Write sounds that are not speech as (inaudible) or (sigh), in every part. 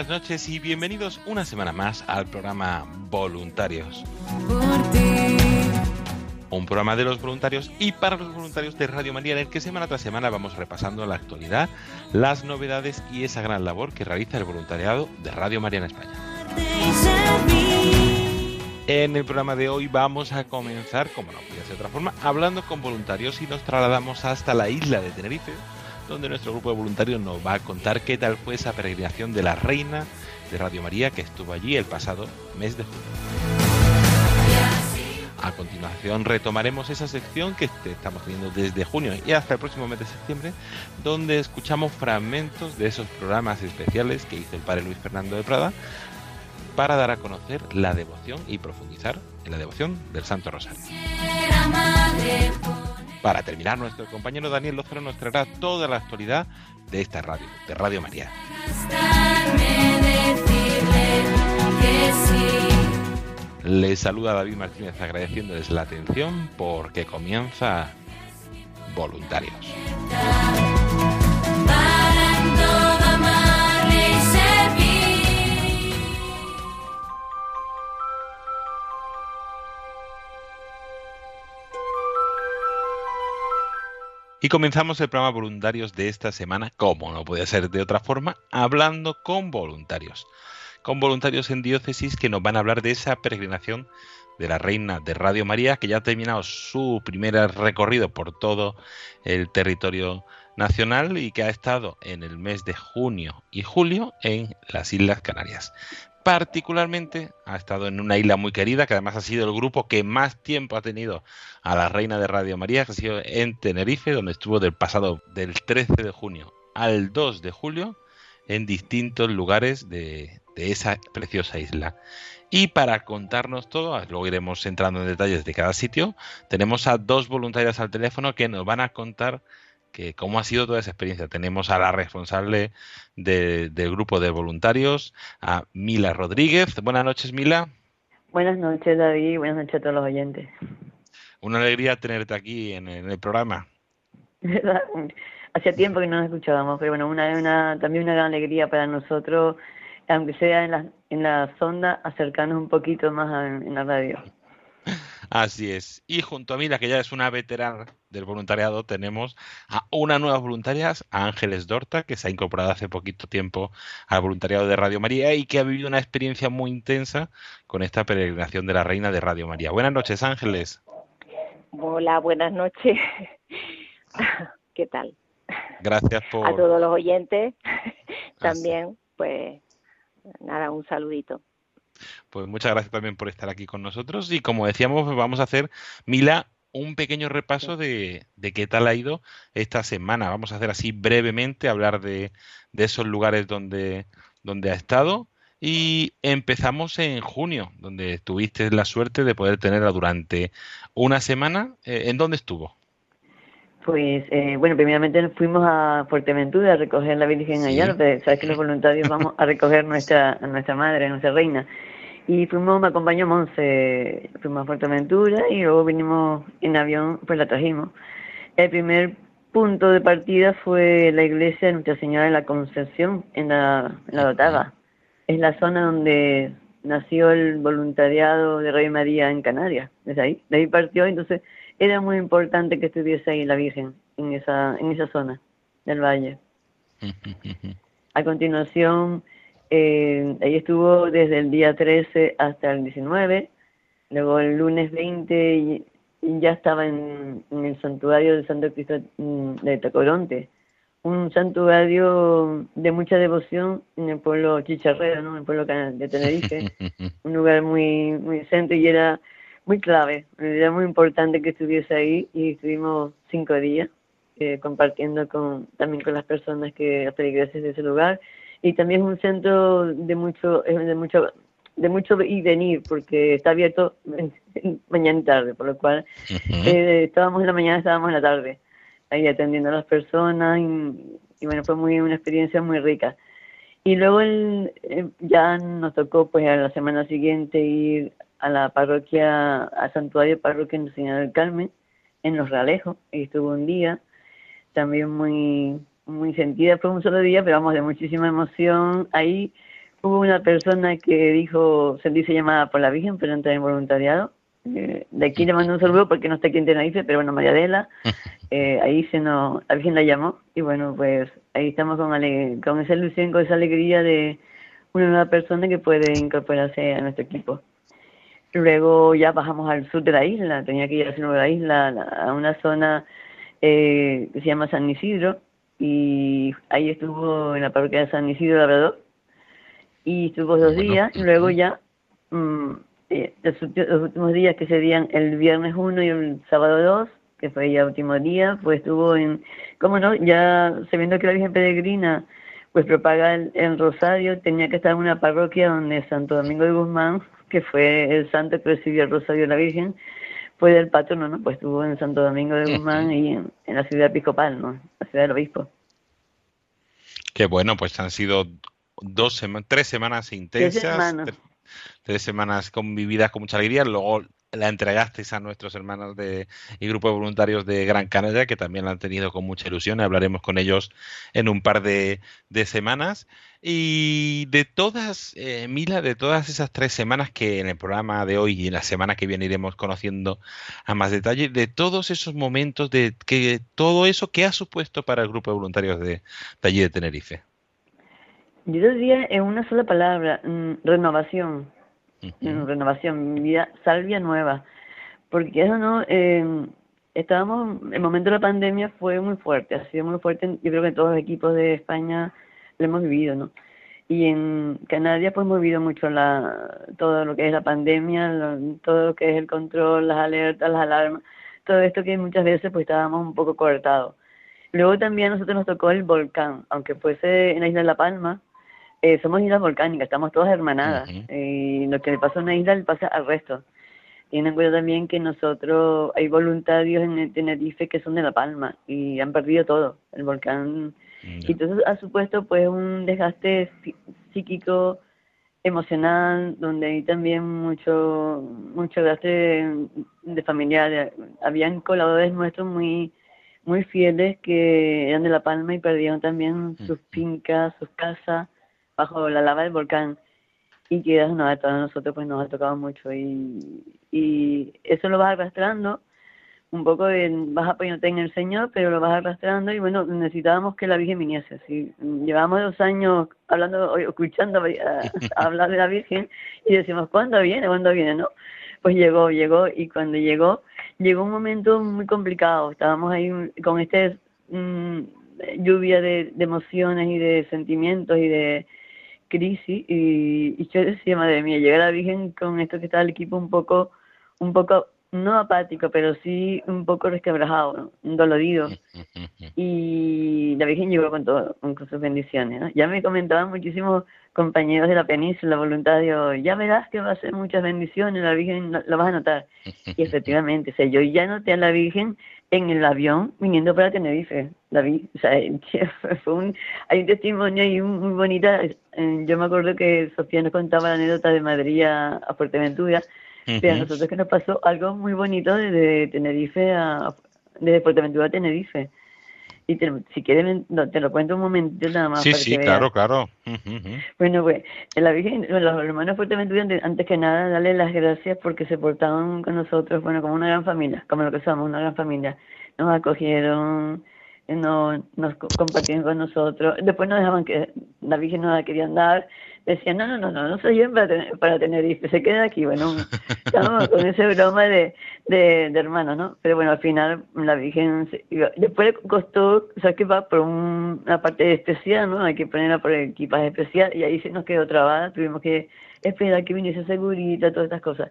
Buenas noches y bienvenidos una semana más al programa Voluntarios. Un programa de los voluntarios y para los voluntarios de Radio María en el que semana tras semana vamos repasando la actualidad, las novedades y esa gran labor que realiza el voluntariado de Radio María en España. En el programa de hoy vamos a comenzar, como no podía ser de otra forma, hablando con voluntarios y nos trasladamos hasta la isla de Tenerife, donde nuestro grupo de voluntarios nos va a contar qué tal fue esa peregrinación de la reina de Radio María que estuvo allí el pasado mes de junio. A continuación retomaremos esa sección que estamos teniendo desde junio y hasta el próximo mes de septiembre, donde escuchamos fragmentos de esos programas especiales que hizo el padre Luis Fernando de Prada para dar a conocer la devoción y profundizar en la devoción del Santo Rosario. Para terminar, nuestro compañero Daniel Lozano nos traerá toda la actualidad de esta radio, de Radio María. Les saluda David Martínez agradeciéndoles la atención porque comienza Voluntarios. Y comenzamos el programa Voluntarios de esta semana, como no puede ser de otra forma, hablando con voluntarios. Con voluntarios en diócesis que nos van a hablar de esa peregrinación de la Reina de Radio María, que ya ha terminado su primer recorrido por todo el territorio nacional y que ha estado en el mes de junio y julio en las Islas Canarias. Particularmente ha estado en una isla muy querida, que además ha sido el grupo que más tiempo ha tenido a la Reina de Radio María, que ha sido en Tenerife, donde estuvo del pasado del 13 de junio al 2 de julio en distintos lugares de, de esa preciosa isla. Y para contarnos todo, luego iremos entrando en detalles de cada sitio, tenemos a dos voluntarias al teléfono que nos van a contar que cómo ha sido toda esa experiencia. Tenemos a la responsable de- del grupo de voluntarios, a Mila Rodríguez. Buenas noches, Mila. Buenas noches, David. Buenas noches a todos los oyentes. Una alegría tenerte aquí en, el programa. (laughs) Hacía tiempo que no nos escuchábamos, pero bueno, una, una, también una gran alegría para nosotros, aunque sea en la, en la sonda, acercarnos un poquito más a- en la radio. (laughs) Así es. Y junto a Mila, que ya es una veterana del voluntariado, tenemos a una nueva voluntaria, a Ángeles Dorta, que se ha incorporado hace poquito tiempo al voluntariado de Radio María y que ha vivido una experiencia muy intensa con esta peregrinación de la Reina de Radio María. Buenas noches, Ángeles. Hola, buenas noches. (laughs) ¿Qué tal? Gracias A por... todos los oyentes también, pues nada, un saludito. Pues muchas gracias también por estar aquí con nosotros. Y como decíamos, vamos a hacer, Mila, un pequeño repaso de, de qué tal ha ido esta semana. Vamos a hacer así brevemente, hablar de, de esos lugares donde, donde ha estado. Y empezamos en junio, donde tuviste la suerte de poder tenerla durante una semana. Eh, ¿En dónde estuvo? Pues, eh, bueno, primeramente nos fuimos a Fuerteventura a recoger la Virgen Sí. allá, sabes que los voluntarios vamos a recoger nuestra, a nuestra madre, a nuestra reina. Y fuimos, me acompañó Monse, fuimos a Fuerteventura y luego vinimos en avión, pues la trajimos. El primer punto de partida fue la iglesia de Nuestra Señora de la Concepción, en la, en la. Es la zona donde nació el voluntariado de Rey María en Canarias, desde ahí. De ahí partió, entonces era muy importante que estuviese ahí la Virgen, en esa, en esa zona del valle. (laughs) A continuación, eh, ahí estuvo desde el día 13 hasta el 19, luego el lunes 20 y, y ya estaba en, en el santuario del Santo Cristo mm, de Tacoronte, un santuario de mucha devoción en el pueblo chicharrero, ¿no? En el pueblo de Tenerife, (laughs) un lugar muy muy centro y era muy clave, era muy importante que estuviese ahí y estuvimos cinco días eh, compartiendo con también con las personas que feligreses de ese lugar y también es un centro de mucho de mucho de mucho ir y venir porque está abierto mañana y tarde por lo cual eh, estábamos en la mañana estábamos en la tarde ahí atendiendo a las personas y, bueno fue muy una experiencia muy rica. Y luego el, eh, ya nos tocó pues a la semana siguiente ir a la parroquia al santuario parroquia Nuestra Señora del Carmen en Los Realejos y estuvo un día también muy muy sentida, fue un solo día, pero vamos, de muchísima emoción. Ahí hubo una persona que dijo sentirse llamada por la Virgen, pero entrar en voluntariado. Eh, de aquí le mando un saludo porque no está aquí en Tenerife, pero bueno, María Adela, (laughs) eh, ahí se nos, la Virgen la llamó y bueno, pues ahí estamos con, con esa ilusión, con esa alegría de una nueva persona que puede incorporarse a nuestro equipo. Luego ya bajamos al sur de la isla, tenía que ir al sur de la isla, a una zona eh, que se llama San Isidro, y ahí estuvo en la parroquia de San Isidro Labrador, y estuvo dos días, y luego ya mm, eh, los, últimos días que serían el viernes 1 y el sábado 2, que fue ya el último día, pues estuvo en, cómo no, ya sabiendo que la Virgen Peregrina pues propaga el, el, rosario, tenía que estar en una parroquia donde Santo Domingo de Guzmán, que fue el santo que recibió el rosario de la Virgen, fue del patrono, ¿no? Pues estuvo en Santo Domingo de Guzmán y en, la ciudad episcopal, ¿no? La ciudad del obispo. Qué bueno, pues han sido dos semanas, tres semanas intensas, tres semanas. tres semanas convividas con mucha alegría. Luego la entregasteis a nuestros hermanos de, y grupo de voluntarios de Gran Canaria, que también la han tenido con mucha ilusión. Hablaremos con ellos en un par de, semanas. Y de todas, eh, Mila, de todas esas tres semanas que en el programa de hoy y en la semana que viene iremos conociendo a más detalle, de todos esos momentos, de que todo eso, ¿qué ha supuesto para el grupo de voluntarios de, allí de Tenerife? Yo diría en una sola palabra, mm, renovación en renovación, mi vida, salvia nueva. Porque eso no, eh, estábamos, el momento de la pandemia fue muy fuerte, ha sido muy fuerte, yo creo que todos los equipos de España lo hemos vivido, ¿no? Y en Canarias pues hemos vivido mucho la, todo lo que es la pandemia, todo lo que es el control, las alertas, las alarmas, todo esto que muchas veces pues estábamos un poco cortados. Luego también a nosotros nos tocó el volcán, aunque fuese en la isla de La Palma, eh, somos islas volcánicas, estamos todas hermanadas. y lo que le pasa a una isla le pasa al resto. Tienen en cuenta también que nosotros, hay voluntarios en Tenerife que son de La Palma y han perdido todo. El volcán. Y entonces ha supuesto pues un desgaste psíquico, emocional, donde hay también mucho, mucho desgaste de, de familiares. Habían colaboradores nuestros muy muy fieles que eran de La Palma y perdieron también sus fincas, sus casas bajo la lava del volcán. Y que no, a todos nosotros pues nos ha tocado mucho. Y, y eso lo vas arrastrando un poco de, vas apoyándote en el Señor, pero lo vas arrastrando y bueno, necesitábamos que la Virgen viniese. ¿sí? Llevamos dos años hablando, escuchando (laughs) hablar de la Virgen y decimos, ¿cuándo viene? ¿Cuándo viene? ¿No? Pues llegó, llegó y cuando llegó, llegó un momento muy complicado. Estábamos ahí con este mm, lluvia de emociones y de sentimientos y de, crisis y, yo decía, madre mía, llega la Virgen con esto que está el equipo un poco, un poco, no apático, pero sí un poco resquebrajado, dolorido. (laughs) Y la Virgen llegó con todo, con sus bendiciones. Ya me comentaban muchísimos compañeros de la península, voluntarios, ya verás que va a ser muchas bendiciones, la Virgen la vas a notar. (laughs) Y efectivamente, o sea, yo ya noté a la Virgen en el avión viniendo para Tenerife. David, o sea, (laughs) fue un, hay un testimonio ahí muy bonito. Eh, yo me acuerdo que Sofía nos contaba la anécdota de Madrid a, Fuerteventura, pero a nosotros que nos pasó algo muy bonito desde Tenerife a, desde Fuerteventura a Tenerife. Y si quieres, te lo cuento un momentito nada más. Sí, sí, claro, claro. Bueno, pues la Virgen, los hermanos Fuerteventura, antes que nada, darle las gracias porque se portaron con nosotros, bueno, como una gran familia, como lo que somos, una gran familia. Nos acogieron, no nos compartieron con nosotros. Después nos dejaban que la Virgen no la querían dar. Decían, no, no, no, no, no soy yo para tener, para se queda aquí. Bueno, estábamos con ese broma de, de, hermanos, ¿no? Pero bueno, al final la Virgen, después costó, o sea, va por una parte especial, ¿no? Hay que ponerla por equipaje especial y ahí se nos quedó trabada, tuvimos que esperar que viniese segurita, todas estas cosas.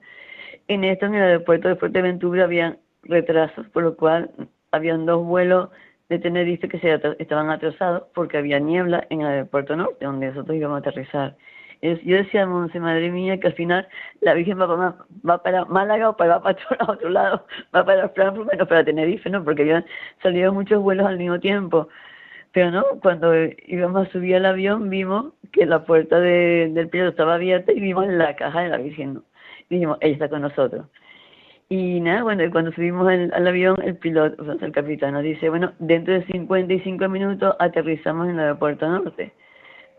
en esto en el aeropuerto de Fuerteventura había retrasos, por lo cual habían dos vuelos de Tenerife que se estaban atrasados porque había niebla en el aeropuerto norte, donde nosotros íbamos a aterrizar. Yo decía, Monse, madre mía, que al final la Virgen va para, Málaga o para, va para otro, (laughs) otro lado, va para Frankfurt, menos para Tenerife, ¿no? Porque habían salido muchos vuelos al mismo tiempo. Pero no, cuando íbamos a subir al avión vimos que la puerta de- del piloto estaba abierta y vimos la caja de la Virgen, ¿no? Dijimos, ella está con nosotros. Y nada, bueno, cuando subimos al, al avión, el piloto, o sea, el capitán nos dice, bueno, dentro de 55 minutos aterrizamos en el aeropuerto norte.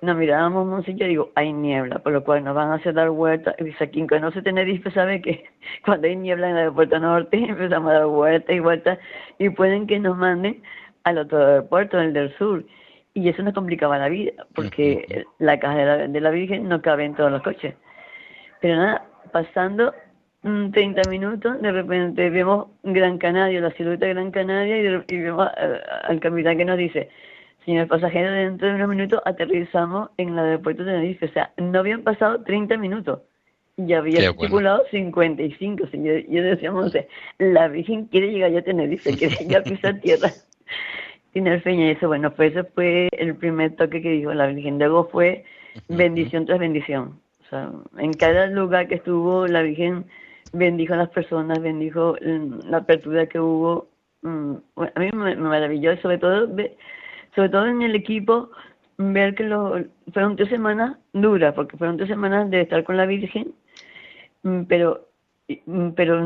Nos mirábamos, Monse y yo digo, hay niebla, por lo cual nos van a hacer dar vueltas. Y dice, quien conoce Tenerife sabe que (laughs) cuando hay niebla en el aeropuerto norte (laughs) empezamos a dar vueltas y vueltas y pueden que nos manden al otro aeropuerto, el del sur. Y eso nos complicaba la vida, porque la caja de la, de la Virgen no cabe en todos los coches. Pero nada, pasando 30 minutos, de repente vemos Gran Canaria, la silueta de Gran Canaria, y, de- y vemos eh, al capitán que nos dice, señor pasajero, dentro de unos minutos aterrizamos en el aeropuerto de Tenerife. O sea, no habían pasado 30 minutos. Y había bueno. estipulado 55. O sea, yo, yo decía, Monse, la Virgen quiere llegar ya a Tenerife, quiere ya pisar (laughs) tierra. Tinerfeña, y eso, bueno, pues ese fue el primer toque que dijo la Virgen. Luego fue bendición tras bendición. O sea, en cada lugar que estuvo, la Virgen bendijo a las personas, bendijo mm, la apertura que hubo. Mm, a mí me, maravilló, sobre todo, sobre todo en el equipo, ver que lo, fueron tres semanas duras, porque fueron tres semanas de estar con la Virgen, mm, pero pero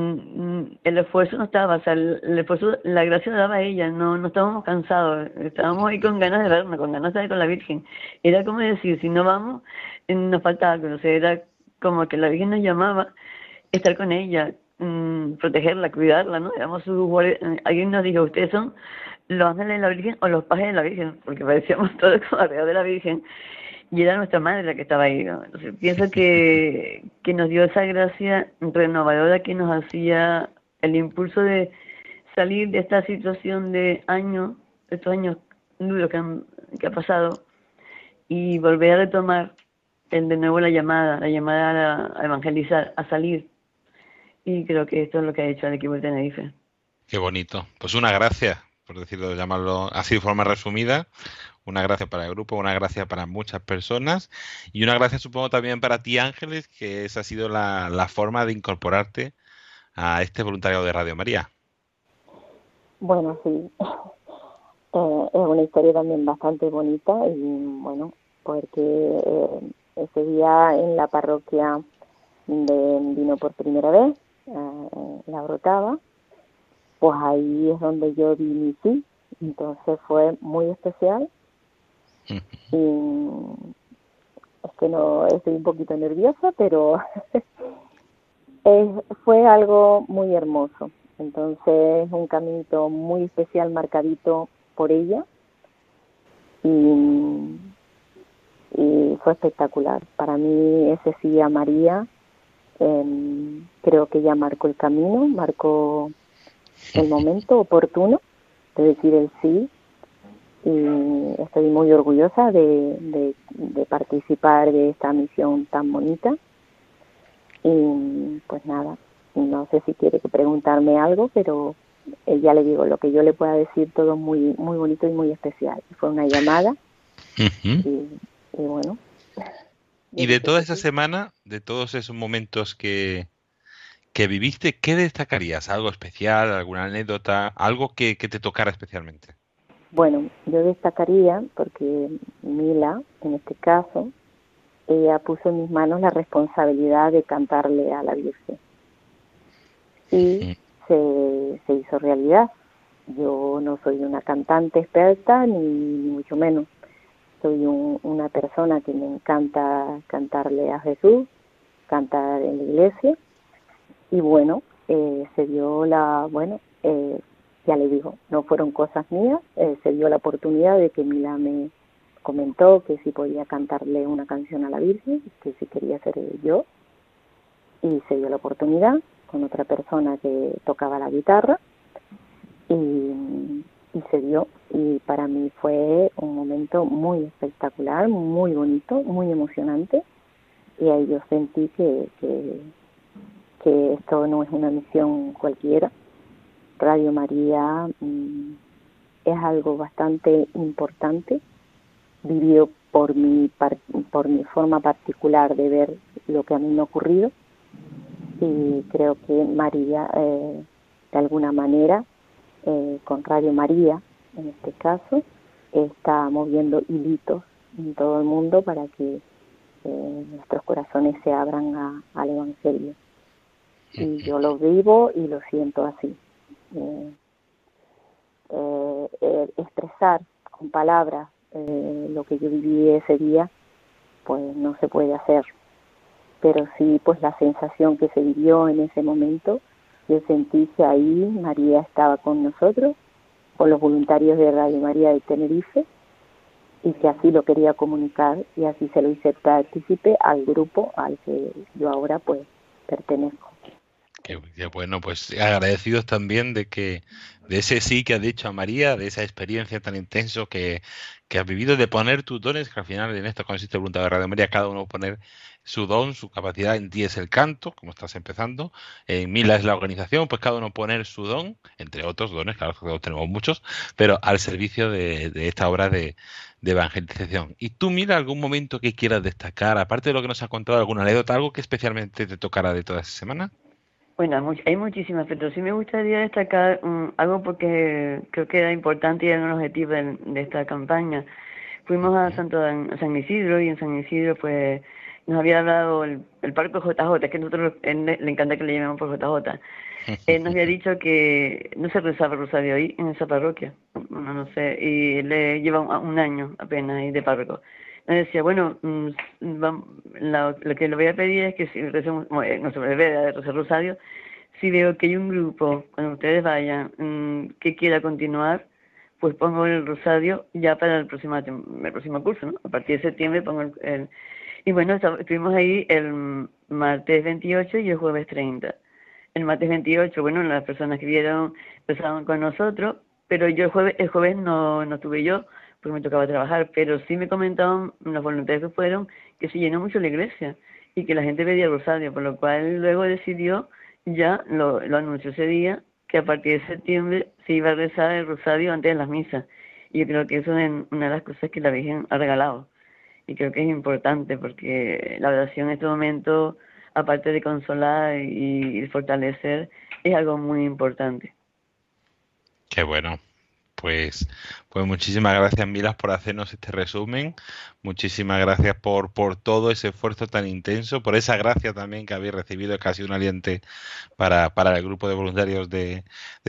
el esfuerzo no estaba, o sea, el, esfuerzo, la gracia la daba ella, no, no estábamos cansados, estábamos ahí con ganas de vernos, con ganas de estar con la Virgen. Era como decir, si no vamos, eh, nos falta algo, era como que la Virgen nos llamaba, estar con ella, mm, protegerla, cuidarla, ¿no? Éramos sus eh, Alguien nos dijo, ustedes son los ángeles de la Virgen o los pajes de la Virgen, porque parecíamos (laughs) todos como alrededor de la Virgen y era nuestra madre la que estaba ahí. ¿no? Entonces, pienso que, que nos dio esa gracia renovadora que nos hacía el impulso de salir de esta situación de años, estos años duros que, han, que ha pasado, y volver a retomar el de nuevo la llamada, la llamada a, la- a evangelizar, a salir. Y creo que esto es lo que ha hecho el equipo de Tenerife. Qué bonito. Pues una gracia, por decirlo, llamarlo así de forma resumida. Una gracia para el grupo, una gracia para muchas personas y una gracia supongo también para ti Ángeles, que esa ha sido la, la forma de incorporarte a este voluntariado de Radio María. Bueno, sí. (laughs) Eh, es una historia también bastante bonita y bueno, porque eh, ese día en la parroquia de vino por primera vez, eh, la brotaba, pues ahí es donde yo vi mi sí, entonces fue muy especial y es que no estoy un poquito nerviosa, pero (laughs) es- fue algo muy hermoso. Entonces, un caminito muy especial marcadito por ella y, y fue espectacular. Para mí, ese sí a María, em, creo que ella marcó el camino, marcó el momento oportuno de decir el sí y estoy muy orgullosa de, de, de participar de esta misión tan bonita y pues nada, no sé si quiere que preguntarme algo, pero eh, ya le digo lo que yo le pueda decir todo muy muy bonito y muy especial. Fue una llamada y bueno. Y de toda esa semana, de todos esos momentos que, que viviste, ¿qué destacarías? ¿Algo especial, alguna anécdota, algo que, que te tocara especialmente? Bueno, yo destacaría, porque Mila, en este caso, ella puso en mis manos la responsabilidad de cantarle a la Virgen. Y se, se hizo realidad. Yo no soy una cantante experta, ni, ni mucho menos. Soy un- una persona que me encanta cantarle a Jesús, cantar en la iglesia. Y bueno, eh, se dio la, bueno, eh, ya le digo, no fueron cosas mías, eh, se dio la oportunidad de que Mila me comentó que si podía cantarle una canción a la Virgen, que si quería ser yo, y se dio la oportunidad con otra persona que tocaba la guitarra, y, y se dio, y para mí fue un momento muy espectacular, muy bonito, muy emocionante, y ahí yo sentí que, que, esto no es una misión cualquiera. Radio María mm, es algo bastante importante, vivido por mi, por mi forma particular de ver lo que a mí me ha ocurrido. Y creo que María, eh, de alguna manera, eh, con Radio María, en este caso, está moviendo hilitos en todo el mundo para que eh, nuestros corazones se abran al Evangelio. Y yo lo vivo y lo siento así. expresar con palabras lo que yo viví ese día, pues no se puede hacer pero sí pues la sensación que se vivió en ese momento, yo sentí que ahí María estaba con nosotros, con los voluntarios de Radio María de Tenerife, y que así lo quería comunicar y así se lo hice partícipe al grupo al que yo ahora pues pertenezco. Qué, bueno, pues agradecidos también de que de ese sí que ha dicho a María, de esa experiencia tan intenso que, que has vivido, de poner tus dones, que al final en esto consiste voluntad de Radio María, cada uno poner su don, su capacidad. En ti es el canto, como estás empezando. En Mila es la organización, pues cada uno poner su don, entre otros dones, claro que tenemos muchos, pero al servicio de, esta obra de, evangelización. ¿Y tú, Mila, algún momento que quieras destacar, aparte de lo que nos ha contado, alguna anécdota, algo que especialmente te tocará de toda esa semana? Bueno, hay muchísimas, pero sí me gustaría destacar mm, algo porque creo que era importante y era un objetivo de, de esta campaña. Fuimos a Santo a San Isidro y en San Isidro pues nos había hablado el, el parque JJ, es que a nosotros le encanta que le llamemos por JJ. Él (laughs) nos había dicho que no se rezaba rosario ahí, en esa parroquia, no, no sé, y le lleva un, año apenas ahí de párroco. Nos decía, bueno, mm, lo, que le voy a pedir es que si recemos, bueno, no se me de rosario, si veo que hay un grupo, cuando ustedes vayan, mm, que quiera continuar, pues pongo el rosario ya para el próximo, el próximo curso. A partir de septiembre pongo el y bueno, estuvimos ahí el martes 28 y el jueves 30. El martes 28, bueno, las personas que vieron empezaron con nosotros, pero yo el jueves, el jueves no, no tuve yo, porque me tocaba trabajar, pero sí me comentaron los voluntarios que fueron que se llenó mucho la iglesia y que la gente pedía rosario, por lo cual luego decidió, ya lo, lo anunció ese día, que a partir de septiembre se iba a rezar el rosario antes de las misas. Y yo creo que eso es una de las cosas que la Virgen ha regalado y creo que es importante porque la oración en este momento, aparte de consolar y fortalecer, es algo muy importante. Qué bueno. Pues, pues muchísimas gracias, Milas, por hacernos este resumen. Muchísimas gracias por, por todo ese esfuerzo tan intenso, por esa gracia también que habéis recibido, casi un aliente para, para el grupo de voluntarios de,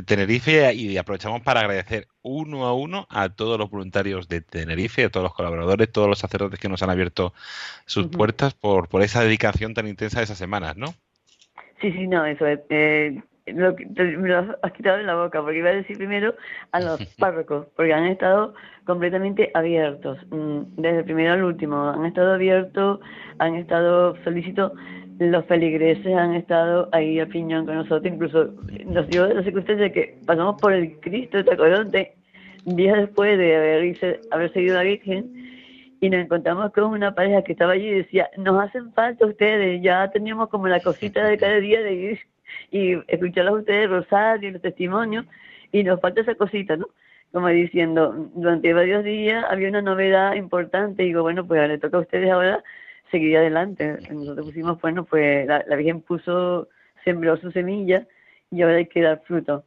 Tenerife. Y aprovechamos para agradecer uno a uno a todos los voluntarios de Tenerife, a todos los colaboradores, todos los sacerdotes que nos han abierto sus puertas por, por esa dedicación tan intensa de esas semanas, ¿no? Sí, sí, no, eso es. Eh, lo me lo has quitado de la boca, porque iba a decir primero a los (laughs) párrocos, porque han estado completamente abiertos, mm, desde el primero al último, han estado abiertos, han estado solicitos, los feligreses han estado ahí a piñón con nosotros, incluso nos dio la circunstancia de que pasamos por el Cristo de Tacoronte, días después de haber, haber seguido a la Virgen, y nos encontramos con una pareja que estaba allí y decía, nos hacen falta ustedes, ya teníamos como la cosita de cada día de ir y escucharlos ustedes, Rosario, los testimonios, y nos falta esa cosita, ¿no? Como diciendo, durante varios días había una novedad importante, y digo, bueno, pues le toca a ustedes ahora seguir adelante. Nosotros pusimos, bueno, pues la, Virgen puso, sembró su semilla, y ahora hay que dar fruto.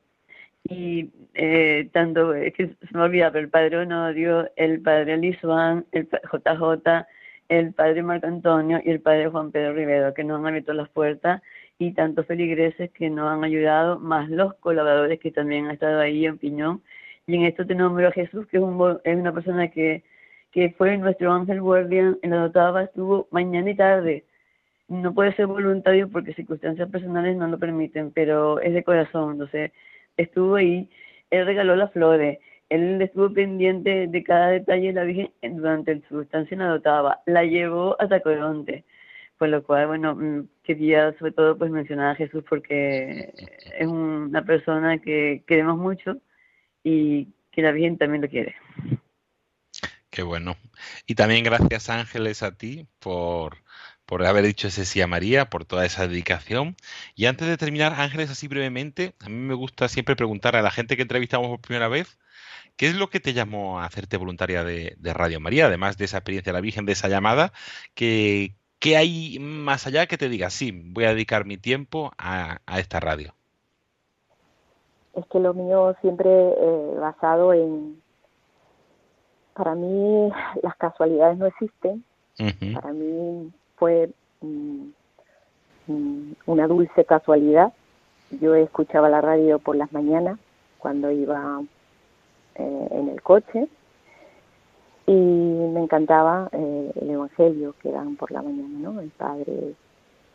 Y eh, tanto, es que se me olvida, pero el Padre Honorio, el Padre Lizuán, el JJ, el Padre Marco Antonio y el Padre Juan Pedro Rivero, que nos han abierto las puertas y tantos feligreses que nos han ayudado, más los colaboradores que también han estado ahí en Piñón. Y en esto te nombro a Jesús, que es, un, es una persona que, que fue nuestro ángel guardián en la dotaba, estuvo mañana y tarde. No puede ser voluntario porque circunstancias personales no lo permiten, pero es de corazón. Entonces, estuvo ahí, él regaló las flores, él estuvo pendiente de cada detalle de la Virgen durante su estancia en la dotaba, la llevó hasta Coronte por lo cual, bueno, mm, quería sobre todo pues mencionar a Jesús porque es una persona que queremos mucho y que la Virgen también lo quiere. Qué bueno. Y también gracias Ángeles a ti por, por haber dicho ese sí a María, por toda esa dedicación. Y antes de terminar, Ángeles, así brevemente, a mí me gusta siempre preguntar a la gente que entrevistamos por primera vez, ¿qué es lo que te llamó a hacerte voluntaria de, Radio María, además de esa experiencia de la Virgen, de esa llamada? ¿Qué, qué hay más allá que te diga, sí, voy a dedicar mi tiempo a, esta radio? Es que lo mío siempre eh, basado en, para mí las casualidades no existen. Para mí fue mm, mm, una dulce casualidad. Yo escuchaba la radio por las mañanas cuando iba eh, en el coche y me encantaba eh, el evangelio que dan por la mañana, ¿no? El padre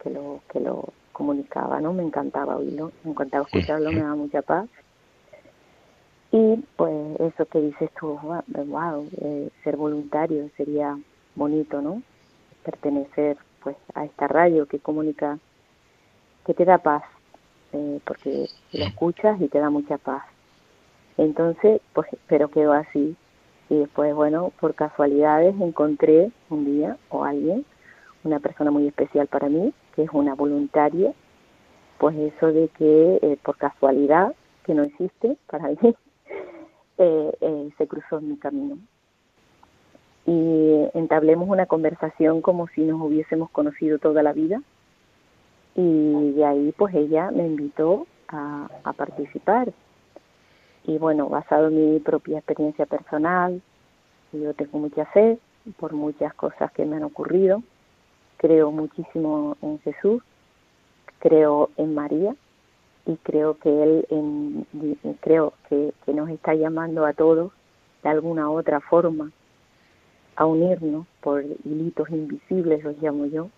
que lo que lo comunicaba, ¿no? Me encantaba oírlo, me encantaba escucharlo, me daba mucha paz. Y pues eso que dices tú, wow, eh, ser voluntario sería bonito, ¿no? pertenecer pues a esta radio que comunica, que te da paz, eh, porque lo escuchas y te da mucha paz. Entonces, pues, pero quedó así. Y después, bueno, por casualidades encontré un día o alguien, una persona muy especial para mí, que es una voluntaria, pues eso de que eh, por casualidad, que no existe para (laughs) mí, eh, se cruzó en mi camino. Y entablemos una conversación como si nos hubiésemos conocido toda la vida. Y de ahí pues ella me invitó a, participar y bueno basado en mi propia experiencia personal yo tengo mucha fe por muchas cosas que me han ocurrido. Creo muchísimo en Jesús creo en María y creo que él creo que, nos está llamando a todos de alguna otra forma a unirnos por hilitos invisibles, los llamo yo,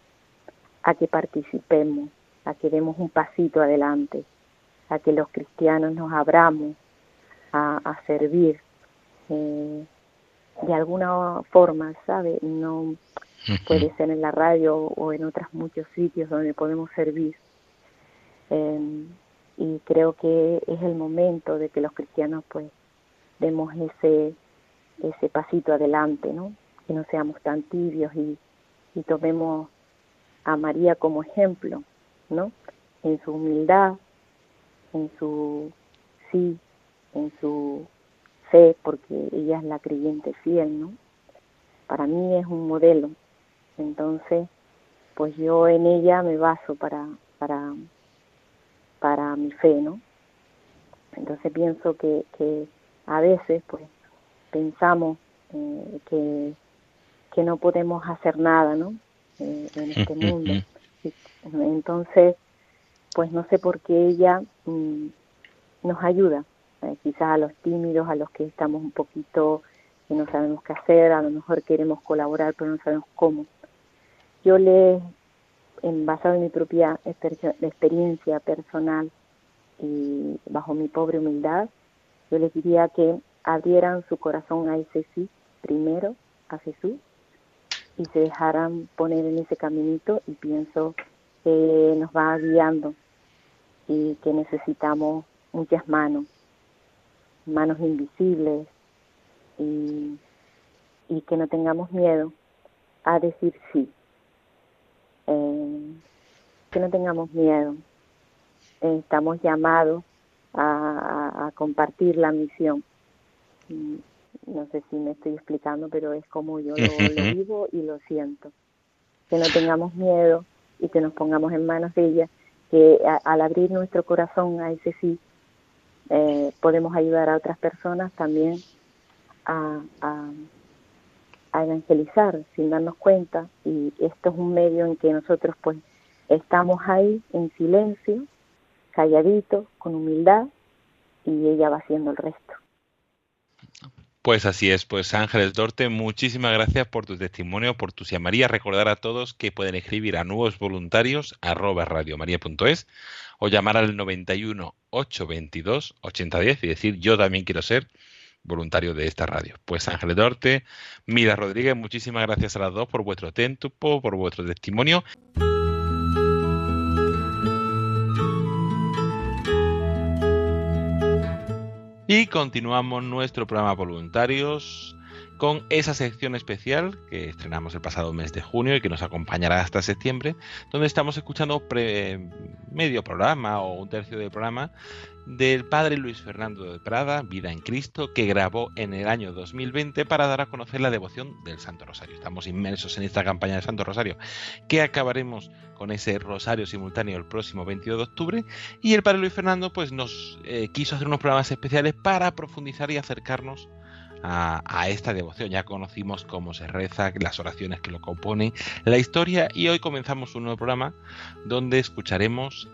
a que participemos, a que demos un pasito adelante, a que los cristianos nos abramos a, servir eh, de alguna forma, ¿sabe? No puede ser en la radio o en otros muchos sitios donde podemos servir. Eh, y creo que es el momento de que los cristianos pues demos ese ese pasito adelante, ¿no? que no seamos tan tibios y, tomemos a María como ejemplo, ¿no? En su humildad, en su sí, en su fe, porque ella es la creyente fiel, ¿no? Para mí es un modelo. Entonces, pues yo en ella me baso para, para, para mi fe, ¿no? Entonces pienso que, que a veces, pues, pensamos eh, que que no podemos hacer nada, ¿no? Eh, en este mundo. Entonces, pues no sé por qué ella mm, nos ayuda, eh, quizás a los tímidos, a los que estamos un poquito, que no sabemos qué hacer, a lo mejor queremos colaborar, pero no sabemos cómo. Yo le, en, basado en mi propia experiencia personal y bajo mi pobre humildad, yo les diría que abrieran su corazón a ese sí primero, a Jesús, y se dejaran poner en ese caminito y pienso que nos va guiando y que necesitamos muchas manos, manos invisibles y, y que no tengamos miedo a decir sí, eh, que no tengamos miedo, estamos llamados a, a compartir la misión. No sé si me estoy explicando, pero es como yo lo, vivo y lo siento. Que no tengamos miedo y que nos pongamos en manos de ella, que al abrir nuestro corazón a ese sí, eh, podemos ayudar a otras personas también a, a, evangelizar sin darnos cuenta y esto es un medio en que nosotros pues estamos ahí en silencio, calladitos, con humildad y ella va haciendo el resto. Pues así es, pues Ángeles Dorte, muchísimas gracias por tu testimonio, por tu llamaría. Recordar a todos que pueden escribir a nuevos voluntarios arroba radiomaria.es o llamar al 91 822 8010 y decir yo también quiero ser voluntario de esta radio. Pues Ángeles Dorte, Mira Rodríguez, muchísimas gracias a las dos por vuestro tiempo, por vuestro testimonio. Y continuamos nuestro programa voluntarios con esa sección especial que estrenamos el pasado mes de junio y que nos acompañará hasta septiembre, donde estamos escuchando medio programa o un tercio del programa del padre Luis Fernando de Prada, Vida en Cristo, que grabó en el año 2020 para dar a conocer la devoción del Santo Rosario. Estamos inmersos en esta campaña del Santo Rosario, que acabaremos con ese rosario simultáneo el próximo 22 de octubre. Y el padre Luis Fernando pues, nos eh, quiso hacer unos programas especiales para profundizar y acercarnos a, a, esta devoción. Ya conocimos cómo se reza, las oraciones que lo componen, la historia y hoy comenzamos un nuevo programa donde escucharemos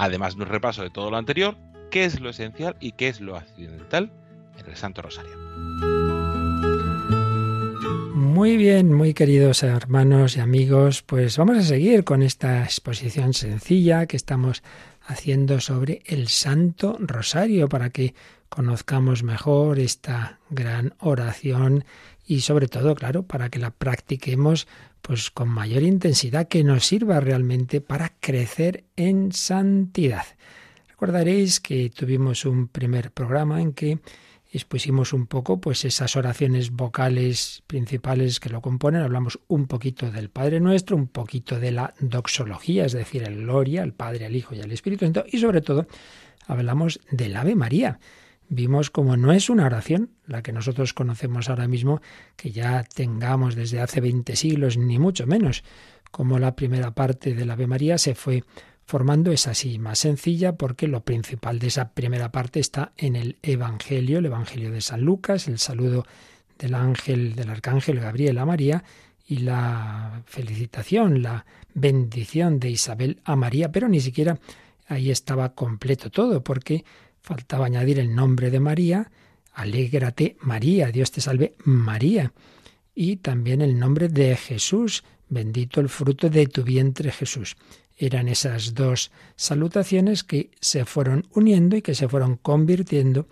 Además de un repaso de todo lo anterior, qué es lo esencial y qué es lo accidental en el Santo Rosario. Muy bien, muy queridos hermanos y amigos, pues vamos a seguir con esta exposición sencilla que estamos haciendo sobre el Santo Rosario para que conozcamos mejor esta gran oración y sobre todo, claro, para que la practiquemos pues con mayor intensidad que nos sirva realmente para crecer en santidad. Recordaréis que tuvimos un primer programa en que expusimos un poco pues esas oraciones vocales principales que lo componen, hablamos un poquito del Padre Nuestro, un poquito de la doxología, es decir, el gloria, al Padre, al Hijo y al Espíritu Santo y sobre todo hablamos del Ave María vimos como no es una oración, la que nosotros conocemos ahora mismo, que ya tengamos desde hace 20 siglos, ni mucho menos, como la primera parte del Ave María se fue formando es así, más sencilla, porque lo principal de esa primera parte está en el Evangelio, el Evangelio de San Lucas, el saludo del ángel, del arcángel Gabriel a María y la felicitación, la bendición de Isabel a María, pero ni siquiera ahí estaba completo todo, porque Faltaba añadir el nombre de María, alégrate María, Dios te salve María. Y también el nombre de Jesús, bendito el fruto de tu vientre Jesús. Eran esas dos salutaciones que se fueron uniendo y que se fueron convirtiendo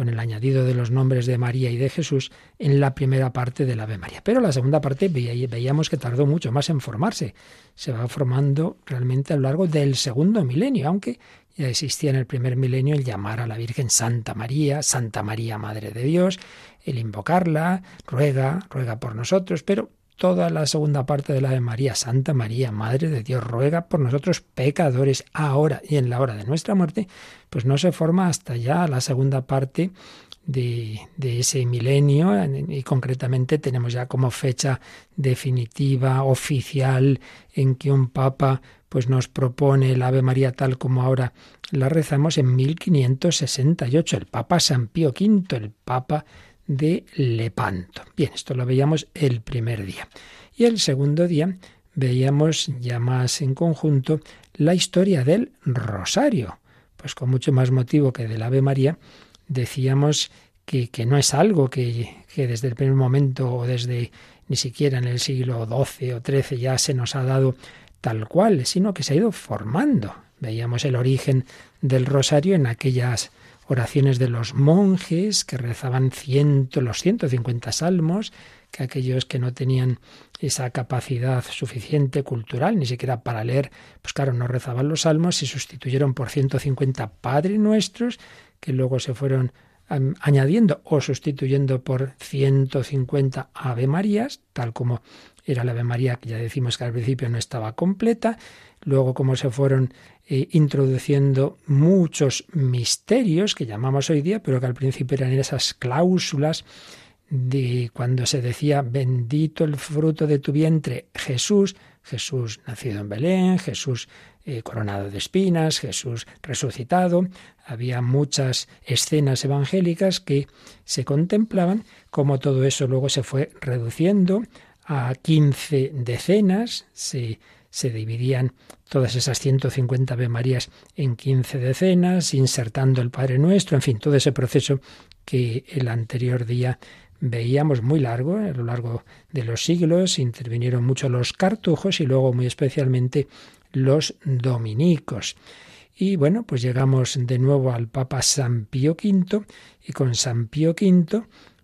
con el añadido de los nombres de María y de Jesús en la primera parte del Ave María. Pero la segunda parte veíamos que tardó mucho más en formarse. Se va formando realmente a lo largo del segundo milenio, aunque ya existía en el primer milenio el llamar a la Virgen Santa María, Santa María Madre de Dios, el invocarla, ruega, ruega por nosotros, pero toda la segunda parte de la de María, Santa María, Madre de Dios, ruega por nosotros pecadores ahora y en la hora de nuestra muerte, pues no se forma hasta ya la segunda parte de, de, ese milenio. Y concretamente tenemos ya como fecha definitiva, oficial, en que un papa pues nos propone el Ave María tal como ahora la rezamos en 1568, el Papa San Pío V, el Papa de Lepanto. Bien, esto lo veíamos el primer día. Y el segundo día veíamos ya más en conjunto la historia del rosario. Pues con mucho más motivo que del Ave María, decíamos que, que no es algo que, que desde el primer momento o desde ni siquiera en el siglo XII o XIII ya se nos ha dado tal cual, sino que se ha ido formando. Veíamos el origen del rosario en aquellas oraciones de los monjes que rezaban ciento, los 150 salmos, que aquellos que no tenían esa capacidad suficiente cultural, ni siquiera para leer, pues claro, no rezaban los salmos, se sustituyeron por 150 Padre Nuestros, que luego se fueron añadiendo o sustituyendo por 150 Ave Marías, tal como era la Ave María, que ya decimos que al principio no estaba completa, luego como se fueron eh, introduciendo muchos misterios que llamamos hoy día, pero que al principio eran esas cláusulas de cuando se decía bendito el fruto de tu vientre, Jesús, Jesús nacido en Belén, Jesús eh, coronado de espinas, Jesús resucitado. Había muchas escenas evangélicas que se contemplaban, como todo eso luego se fue reduciendo a 15 decenas, se, se dividían todas esas 150 Ave Marías en 15 decenas, insertando el Padre Nuestro, en fin, todo ese proceso que el anterior día veíamos muy largo, a lo largo de los siglos, intervinieron mucho los cartujos y luego muy especialmente los dominicos. Y bueno, pues llegamos de nuevo al Papa San Pío V y con San Pío V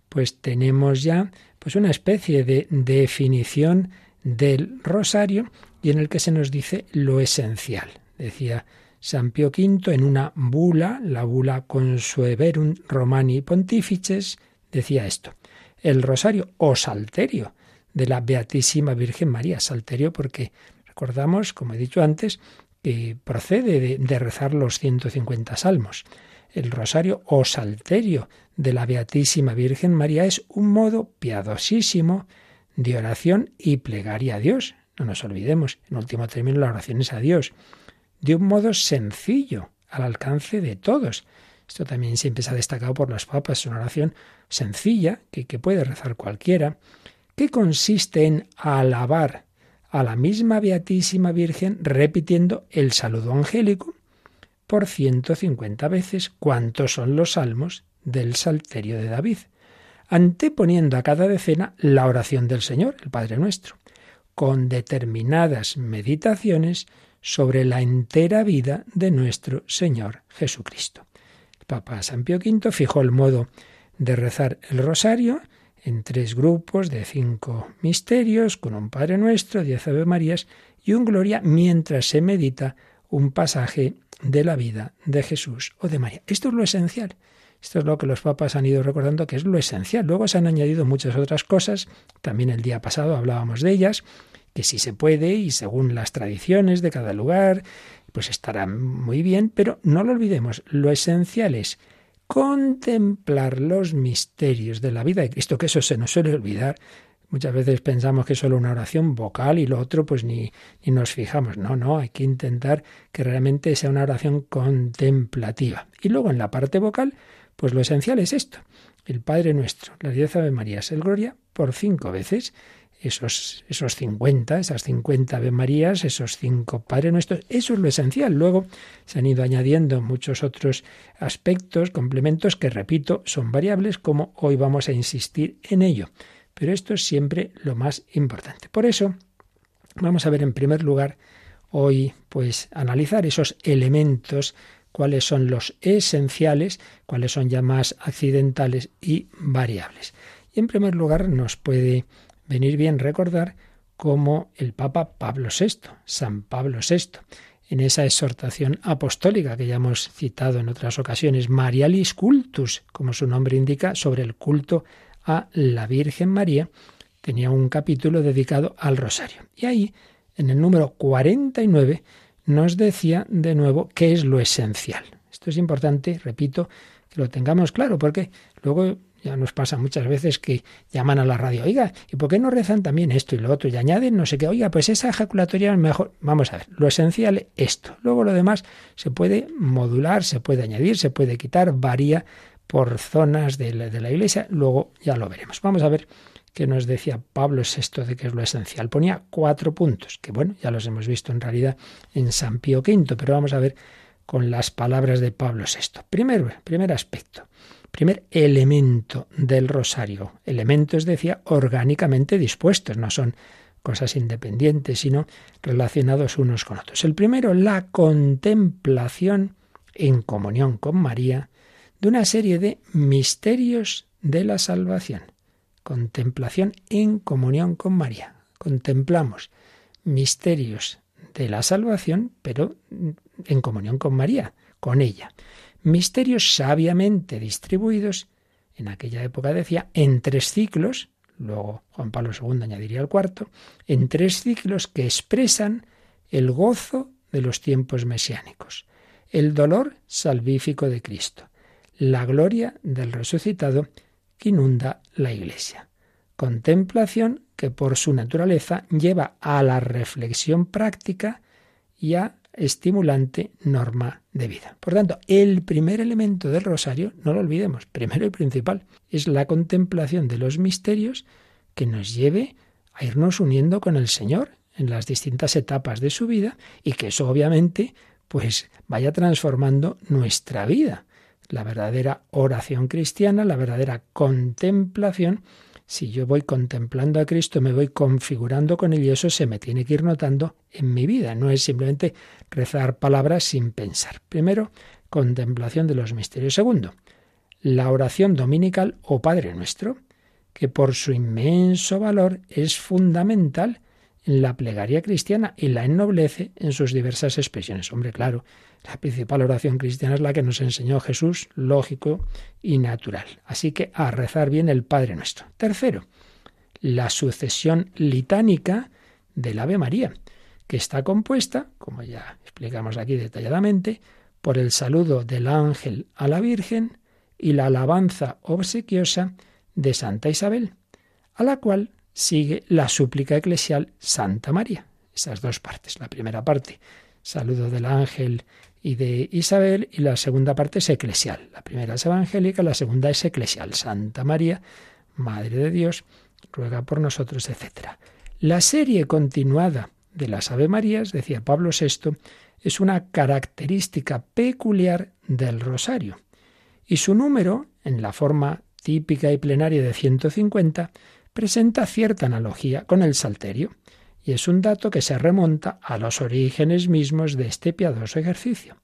pues tenemos ya pues una especie de definición del rosario y en el que se nos dice lo esencial. Decía San Pío V en una bula, la bula Consueverum Romani Pontifices, decía esto: el rosario o salterio de la Beatísima Virgen María. Salterio porque recordamos, como he dicho antes, que procede de, de rezar los 150 salmos. El rosario o salterio de la Beatísima Virgen María es un modo piadosísimo de oración y plegaria a Dios. No nos olvidemos, en último término la oración es a Dios, de un modo sencillo, al alcance de todos. Esto también siempre se ha destacado por los papas, es una oración sencilla que, que puede rezar cualquiera, que consiste en alabar a la misma Beatísima Virgen repitiendo el saludo angélico por 150 veces cuántos son los salmos del Salterio de David, anteponiendo a cada decena la oración del Señor, el Padre Nuestro, con determinadas meditaciones sobre la entera vida de nuestro Señor Jesucristo. El Papa San Pío V fijó el modo de rezar el rosario en tres grupos de cinco misterios, con un Padre Nuestro, diez Ave Marías y un Gloria mientras se medita un pasaje de la vida de Jesús o de María. Esto es lo esencial. Esto es lo que los papas han ido recordando que es lo esencial. Luego se han añadido muchas otras cosas. También el día pasado hablábamos de ellas, que si se puede y según las tradiciones de cada lugar, pues estará muy bien, pero no lo olvidemos. Lo esencial es contemplar los misterios de la vida de Cristo, que eso se nos suele olvidar. Muchas veces pensamos que es solo una oración vocal y lo otro pues ni, ni nos fijamos. No, no, hay que intentar que realmente sea una oración contemplativa. Y luego en la parte vocal, pues lo esencial es esto. El Padre Nuestro, las diez Ave Marías, el Gloria, por cinco veces esos, esos 50, esas 50 Ave Marías, esos cinco Padre Nuestros, eso es lo esencial. Luego se han ido añadiendo muchos otros aspectos, complementos que, repito, son variables, como hoy vamos a insistir en ello. Pero esto es siempre lo más importante. Por eso, vamos a ver en primer lugar hoy, pues, analizar esos elementos cuáles son los esenciales, cuáles son ya más accidentales y variables. Y en primer lugar nos puede venir bien recordar cómo el Papa Pablo VI, San Pablo VI, en esa exhortación apostólica que ya hemos citado en otras ocasiones, Marialis Cultus, como su nombre indica, sobre el culto a la Virgen María, tenía un capítulo dedicado al rosario. Y ahí, en el número 49, nos decía de nuevo qué es lo esencial. Esto es importante, repito, que lo tengamos claro, porque luego ya nos pasa muchas veces que llaman a la radio, oiga, ¿y por qué no rezan también esto y lo otro? Y añaden no sé qué, oiga, pues esa ejaculatoria es mejor. Vamos a ver, lo esencial es esto. Luego lo demás se puede modular, se puede añadir, se puede quitar, varía por zonas de la, iglesia, luego ya lo veremos. Vamos a ver qué nos decía Pablo VI de qué es lo esencial. Ponía cuatro puntos, que bueno, ya los hemos visto en realidad en San Pío V, pero vamos a ver con las palabras de Pablo VI. Primero, primer aspecto. Primer elemento del rosario. Elementos, decía, orgánicamente dispuestos, no son cosas independientes, sino relacionados unos con otros. El primero, la contemplación en comunión con María de una serie de misterios de la salvación. Contemplación en comunión con María. Contemplamos misterios de la salvación, pero en comunión con María, con ella misterios sabiamente distribuidos, en aquella época decía, en tres ciclos, luego Juan Pablo II añadiría el cuarto, en tres ciclos que expresan el gozo de los tiempos mesiánicos, el dolor salvífico de Cristo, la gloria del resucitado que inunda la Iglesia. Contemplación que por su naturaleza lleva a la reflexión práctica y a estimulante norma de vida. Por tanto, el primer elemento del rosario, no lo olvidemos, primero y principal, es la contemplación de los misterios que nos lleve a irnos uniendo con el Señor en las distintas etapas de su vida y que eso obviamente pues vaya transformando nuestra vida. La verdadera oración cristiana, la verdadera contemplación si yo voy contemplando a Cristo, me voy configurando con él y eso se me tiene que ir notando en mi vida. No es simplemente rezar palabras sin pensar. Primero, contemplación de los misterios. Segundo, la oración dominical o Padre Nuestro, que por su inmenso valor es fundamental en la plegaria cristiana y la ennoblece en sus diversas expresiones. Hombre, claro, la principal oración cristiana es la que nos enseñó Jesús, lógico y natural. Así que a rezar bien el Padre nuestro. Tercero, la sucesión litánica del Ave María, que está compuesta, como ya explicamos aquí detalladamente, por el saludo del ángel a la Virgen y la alabanza obsequiosa de Santa Isabel, a la cual sigue la súplica eclesial Santa María. Esas dos partes. La primera parte, saludo del ángel y de Isabel, y la segunda parte es eclesial. La primera es evangélica, la segunda es eclesial. Santa María, Madre de Dios, ruega por nosotros, etc. La serie continuada de las Ave Marías, decía Pablo VI, es una característica peculiar del rosario. Y su número, en la forma típica y plenaria de 150, presenta cierta analogía con el salterio, y es un dato que se remonta a los orígenes mismos de este piadoso ejercicio.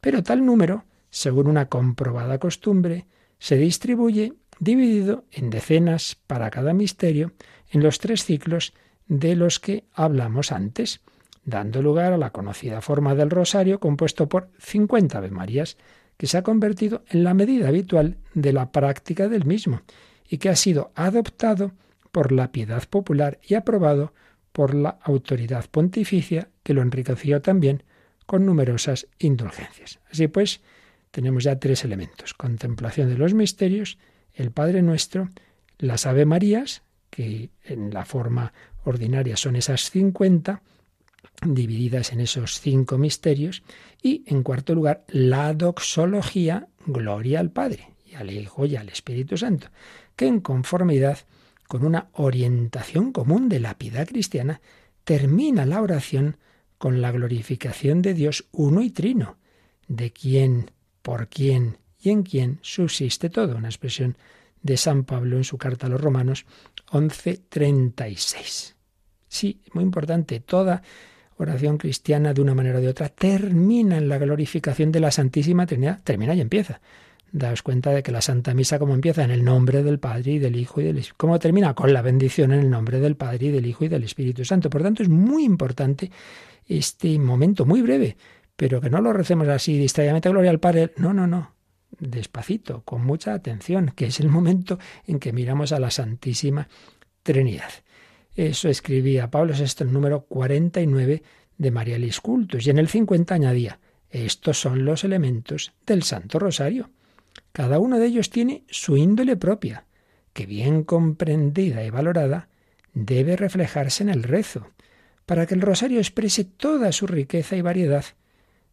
Pero tal número, según una comprobada costumbre, se distribuye dividido en decenas para cada misterio en los tres ciclos de los que hablamos antes, dando lugar a la conocida forma del rosario compuesto por 50 Ave Marías, que se ha convertido en la medida habitual de la práctica del mismo y que ha sido adoptado por la piedad popular y aprobado por la autoridad pontificia, que lo enriqueció también con numerosas indulgencias. Así pues, tenemos ya tres elementos. Contemplación de los misterios, el Padre Nuestro, las Ave Marías, que en la forma ordinaria son esas 50, divididas en esos cinco misterios, y en cuarto lugar, la doxología, gloria al Padre, y al Hijo y al Espíritu Santo, que en conformidad con una orientación común de la piedad cristiana, termina la oración con la glorificación de Dios uno y trino, de quien, por quien y en quien subsiste todo, una expresión de San Pablo en su carta a los Romanos 11:36. Sí, muy importante, toda oración cristiana de una manera o de otra termina en la glorificación de la Santísima Trinidad, termina y empieza daos cuenta de que la Santa Misa como empieza en el nombre del Padre y del Hijo y del Espíritu. ¿Cómo termina? Con la bendición en el nombre del Padre y del Hijo y del Espíritu Santo. Por tanto, es muy importante este momento, muy breve, pero que no lo recemos así distraídamente, gloria al Padre. No, no, no. Despacito, con mucha atención, que es el momento en que miramos a la Santísima Trinidad. Eso escribía Pablo VI el número 49 de Marialis Cultus y en el 50 añadía, estos son los elementos del Santo Rosario. Cada uno de ellos tiene su índole propia, que bien comprendida y valorada debe reflejarse en el rezo, para que el rosario exprese toda su riqueza y variedad.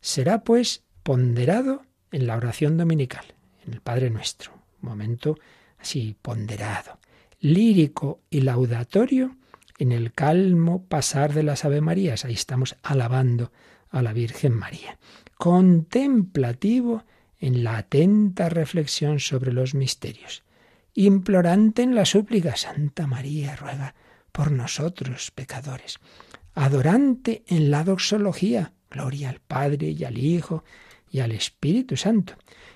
Será, pues, ponderado en la oración dominical, en el Padre Nuestro, momento así ponderado, lírico y laudatorio en el calmo pasar de las Ave Marías, ahí estamos alabando a la Virgen María, contemplativo en la atenta reflexión sobre los misterios, implorante en la súplica, Santa María ruega por nosotros pecadores, adorante en la doxología, gloria al Padre y al Hijo y al Espíritu Santo,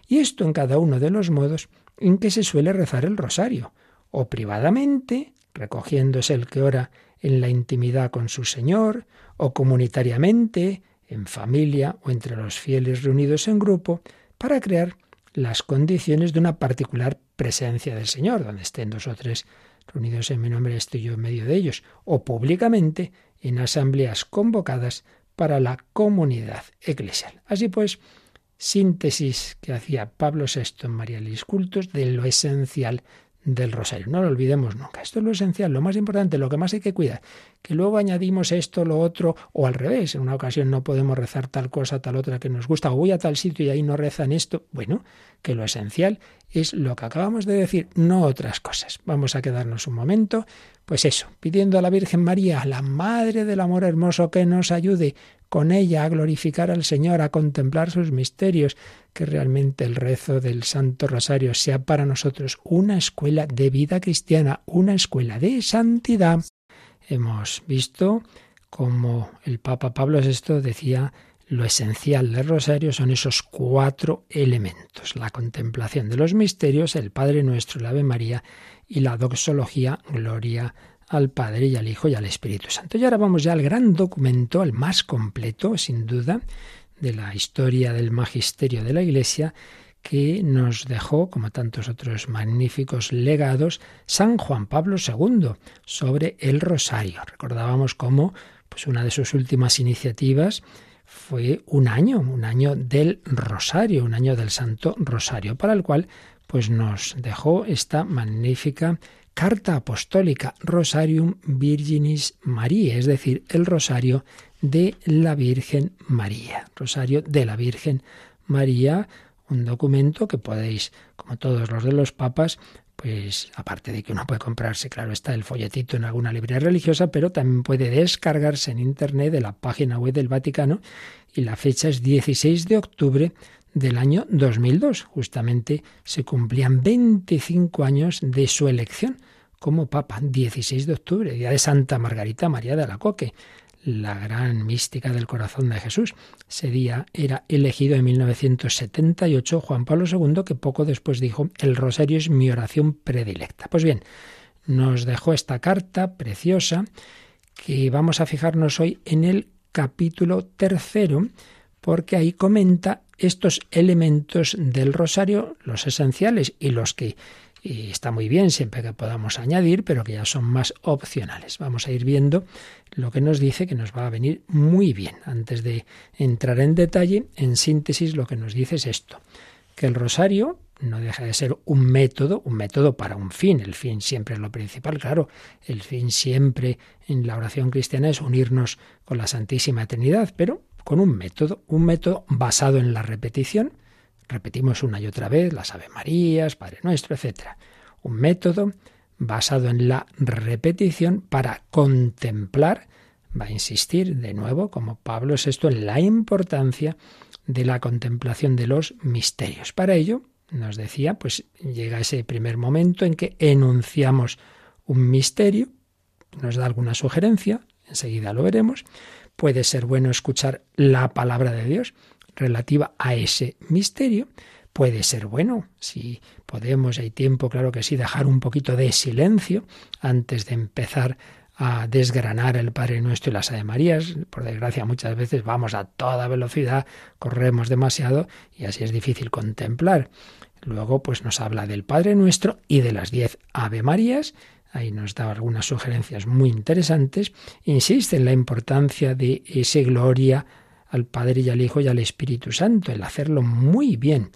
y esto en cada uno de los modos en que se suele rezar el rosario, o privadamente, recogiéndose el que ora en la intimidad con su Señor, o comunitariamente, en familia o entre los fieles reunidos en grupo, para crear las condiciones de una particular presencia del Señor, donde estén dos o tres reunidos en mi nombre, estoy yo en medio de ellos, o públicamente en asambleas convocadas para la comunidad eclesial. Así pues, síntesis que hacía Pablo VI en María Cultos de lo esencial del rosario. No lo olvidemos nunca. Esto es lo esencial, lo más importante, lo que más hay que cuidar. Que luego añadimos esto, lo otro, o al revés. En una ocasión no podemos rezar tal cosa, tal otra que nos gusta, o voy a tal sitio y ahí no rezan esto. Bueno, que lo esencial es lo que acabamos de decir, no otras cosas. Vamos a quedarnos un momento, pues eso, pidiendo a la Virgen María, la Madre del Amor Hermoso, que nos ayude con ella a glorificar al Señor, a contemplar sus misterios, que realmente el rezo del Santo Rosario sea para nosotros una escuela de vida cristiana, una escuela de santidad. Hemos visto como el Papa Pablo VI decía lo esencial del rosario son esos cuatro elementos, la contemplación de los misterios, el Padre Nuestro, la Ave María y la doxología, gloria al Padre y al Hijo y al Espíritu Santo. Y ahora vamos ya al gran documento, al más completo, sin duda, de la historia del magisterio de la Iglesia, que nos dejó, como tantos otros magníficos legados, San Juan Pablo II sobre el rosario. Recordábamos cómo pues una de sus últimas iniciativas fue un año, un año del rosario, un año del Santo Rosario, para el cual pues nos dejó esta magnífica carta apostólica Rosarium Virginis María, es decir, el rosario de la Virgen María. Rosario de la Virgen María, un documento que podéis, como todos los de los papas, pues aparte de que uno puede comprarse, claro, está el folletito en alguna librería religiosa, pero también puede descargarse en internet de la página web del Vaticano y la fecha es 16 de octubre del año 2002. Justamente se cumplían 25 años de su elección como papa, 16 de octubre, día de Santa Margarita María de Alacoque, la gran mística del corazón de Jesús. Ese día era elegido en 1978 Juan Pablo II, que poco después dijo, el rosario es mi oración predilecta. Pues bien, nos dejó esta carta preciosa que vamos a fijarnos hoy en el capítulo tercero, porque ahí comenta estos elementos del rosario, los esenciales y los que y está muy bien siempre que podamos añadir, pero que ya son más opcionales. Vamos a ir viendo lo que nos dice que nos va a venir muy bien. Antes de entrar en detalle, en síntesis lo que nos dice es esto, que el rosario no deja de ser un método, un método para un fin. El fin siempre es lo principal, claro. El fin siempre en la oración cristiana es unirnos con la Santísima Trinidad, pero con un método, un método basado en la repetición, Repetimos una y otra vez las Ave Marías, Padre Nuestro, etc. Un método basado en la repetición para contemplar, va a insistir de nuevo, como Pablo es esto, en la importancia de la contemplación de los misterios. Para ello, nos decía, pues llega ese primer momento en que enunciamos un misterio, nos da alguna sugerencia, enseguida lo veremos. Puede ser bueno escuchar la palabra de Dios, relativa a ese misterio, puede ser bueno. Si podemos, hay tiempo, claro que sí, dejar un poquito de silencio antes de empezar a desgranar el Padre Nuestro y las Ave Marías. Por desgracia, muchas veces vamos a toda velocidad, corremos demasiado y así es difícil contemplar. Luego, pues nos habla del Padre Nuestro y de las diez Ave Marías. Ahí nos da algunas sugerencias muy interesantes. Insiste en la importancia de ese gloria al Padre y al Hijo y al Espíritu Santo, el hacerlo muy bien.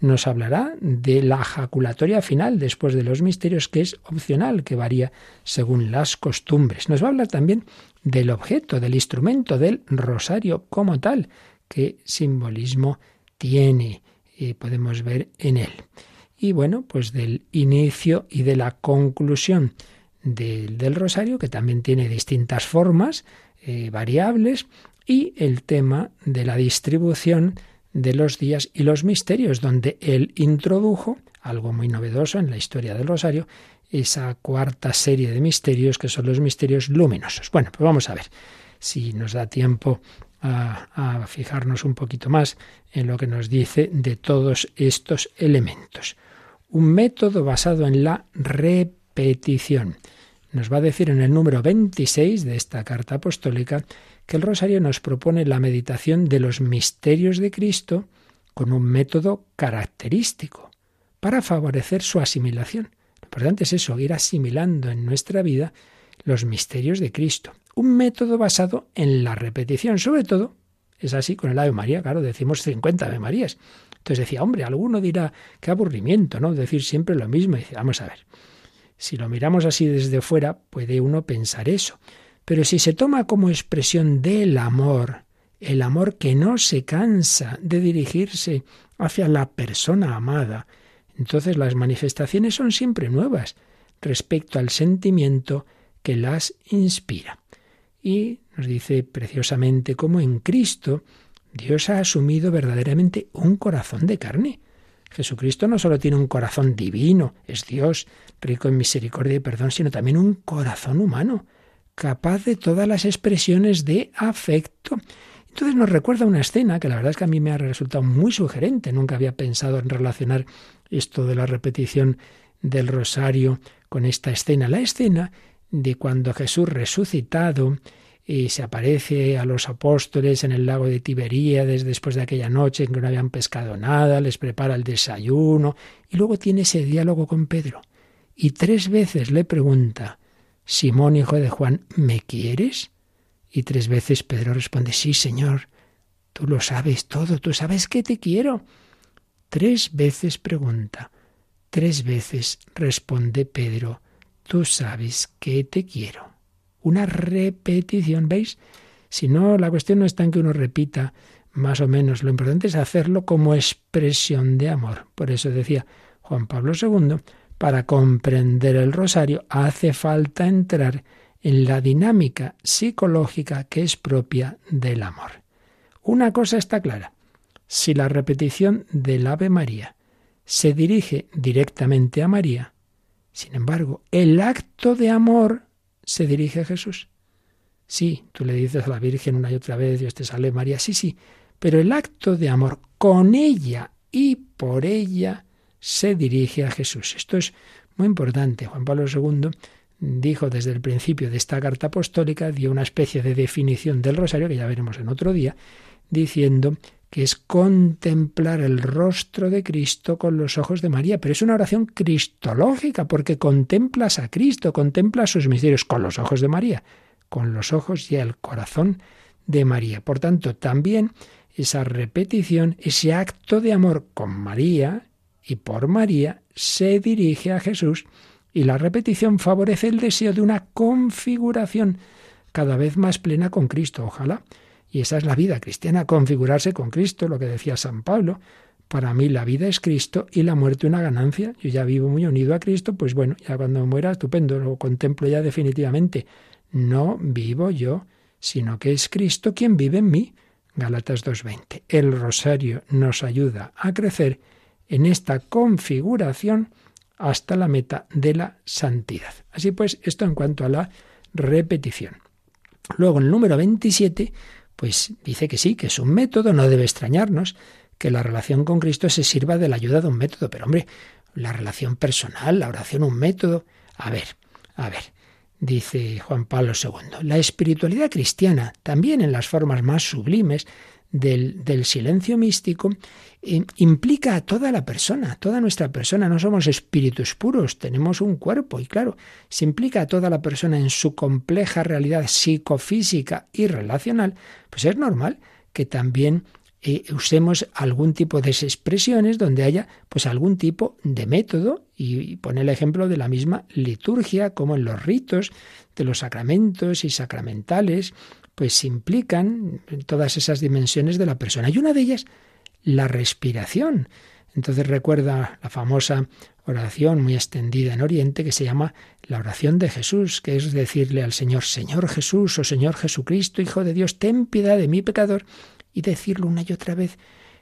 Nos hablará de la jaculatoria final después de los misterios, que es opcional, que varía según las costumbres. Nos va a hablar también del objeto, del instrumento, del rosario como tal, qué simbolismo tiene, y podemos ver en él. Y bueno, pues del inicio y de la conclusión del, rosario, que también tiene distintas formas eh, variables, y el tema de la distribución de los días y los misterios, donde él introdujo algo muy novedoso en la historia del Rosario, esa cuarta serie de misterios que son los misterios luminosos. Bueno, pues vamos a ver si nos da tiempo a, a fijarnos un poquito más en lo que nos dice de todos estos elementos. Un método basado en la repetición. Nos va a decir en el número 26 de esta carta apostólica que el rosario nos propone la meditación de los misterios de Cristo con un método característico para favorecer su asimilación. Lo importante es eso, ir asimilando en nuestra vida los misterios de Cristo. Un método basado en la repetición, sobre todo, es así con el Ave María, claro, decimos 50 Ave Marías. Entonces decía, hombre, alguno dirá, qué aburrimiento, ¿no? Decir siempre lo mismo. Y vamos a ver, si lo miramos así desde fuera, puede uno pensar eso. Pero si se toma como expresión del amor, el amor que no se cansa de dirigirse hacia la persona amada, entonces las manifestaciones son siempre nuevas respecto al sentimiento que las inspira. Y nos dice preciosamente cómo en Cristo Dios ha asumido verdaderamente un corazón de carne. Jesucristo no solo tiene un corazón divino, es Dios, rico en misericordia y perdón, sino también un corazón humano capaz de todas las expresiones de afecto. Entonces nos recuerda una escena que la verdad es que a mí me ha resultado muy sugerente. Nunca había pensado en relacionar esto de la repetición del rosario con esta escena. La escena de cuando Jesús resucitado y se aparece a los apóstoles en el lago de Tiberíades después de aquella noche en que no habían pescado nada, les prepara el desayuno y luego tiene ese diálogo con Pedro. Y tres veces le pregunta, Simón, hijo de Juan, ¿me quieres? Y tres veces Pedro responde, sí, Señor, tú lo sabes todo, tú sabes que te quiero. Tres veces pregunta, tres veces responde Pedro, tú sabes que te quiero una repetición, ¿veis? Si no, la cuestión no está en que uno repita más o menos, lo importante es hacerlo como expresión de amor. Por eso decía Juan Pablo II, para comprender el rosario hace falta entrar en la dinámica psicológica que es propia del amor. Una cosa está clara, si la repetición del Ave María se dirige directamente a María, sin embargo, el acto de amor se dirige a Jesús. Sí, tú le dices a la Virgen una y otra vez, Dios te salve María, sí, sí, pero el acto de amor con ella y por ella se dirige a Jesús. Esto es muy importante. Juan Pablo II dijo desde el principio de esta carta apostólica, dio una especie de definición del rosario, que ya veremos en otro día, diciendo que es contemplar el rostro de Cristo con los ojos de María. Pero es una oración cristológica, porque contemplas a Cristo, contemplas sus misterios con los ojos de María, con los ojos y el corazón de María. Por tanto, también esa repetición, ese acto de amor con María y por María, se dirige a Jesús y la repetición favorece el deseo de una configuración cada vez más plena con Cristo. Ojalá y esa es la vida cristiana, configurarse con Cristo, lo que decía San Pablo. Para mí la vida es Cristo y la muerte una ganancia. Yo ya vivo muy unido a Cristo, pues bueno, ya cuando muera, estupendo, lo contemplo ya definitivamente. No vivo yo, sino que es Cristo quien vive en mí. Galatas 2.20. El rosario nos ayuda a crecer en esta configuración hasta la meta de la santidad. Así pues, esto en cuanto a la repetición. Luego, el número 27 pues dice que sí, que es un método, no debe extrañarnos que la relación con Cristo se sirva de la ayuda de un método, pero hombre, la relación personal, la oración, un método. A ver, a ver, dice Juan Pablo II, la espiritualidad cristiana, también en las formas más sublimes, del, silencio místico eh, implica a toda la persona, toda nuestra persona. No somos espíritus puros, tenemos un cuerpo y claro, se implica a toda la persona en su compleja realidad psicofísica y relacional, pues es normal que también eh, usemos algún tipo de expresiones donde haya pues algún tipo de método y, y pone el ejemplo de la misma liturgia como en los ritos de los sacramentos y sacramentales pues implican todas esas dimensiones de la persona. Y una de ellas, la respiración. Entonces recuerda la famosa oración muy extendida en Oriente que se llama la oración de Jesús, que es decirle al Señor, Señor Jesús o Señor Jesucristo, Hijo de Dios, ten piedad de mi pecador, y decirlo una y otra vez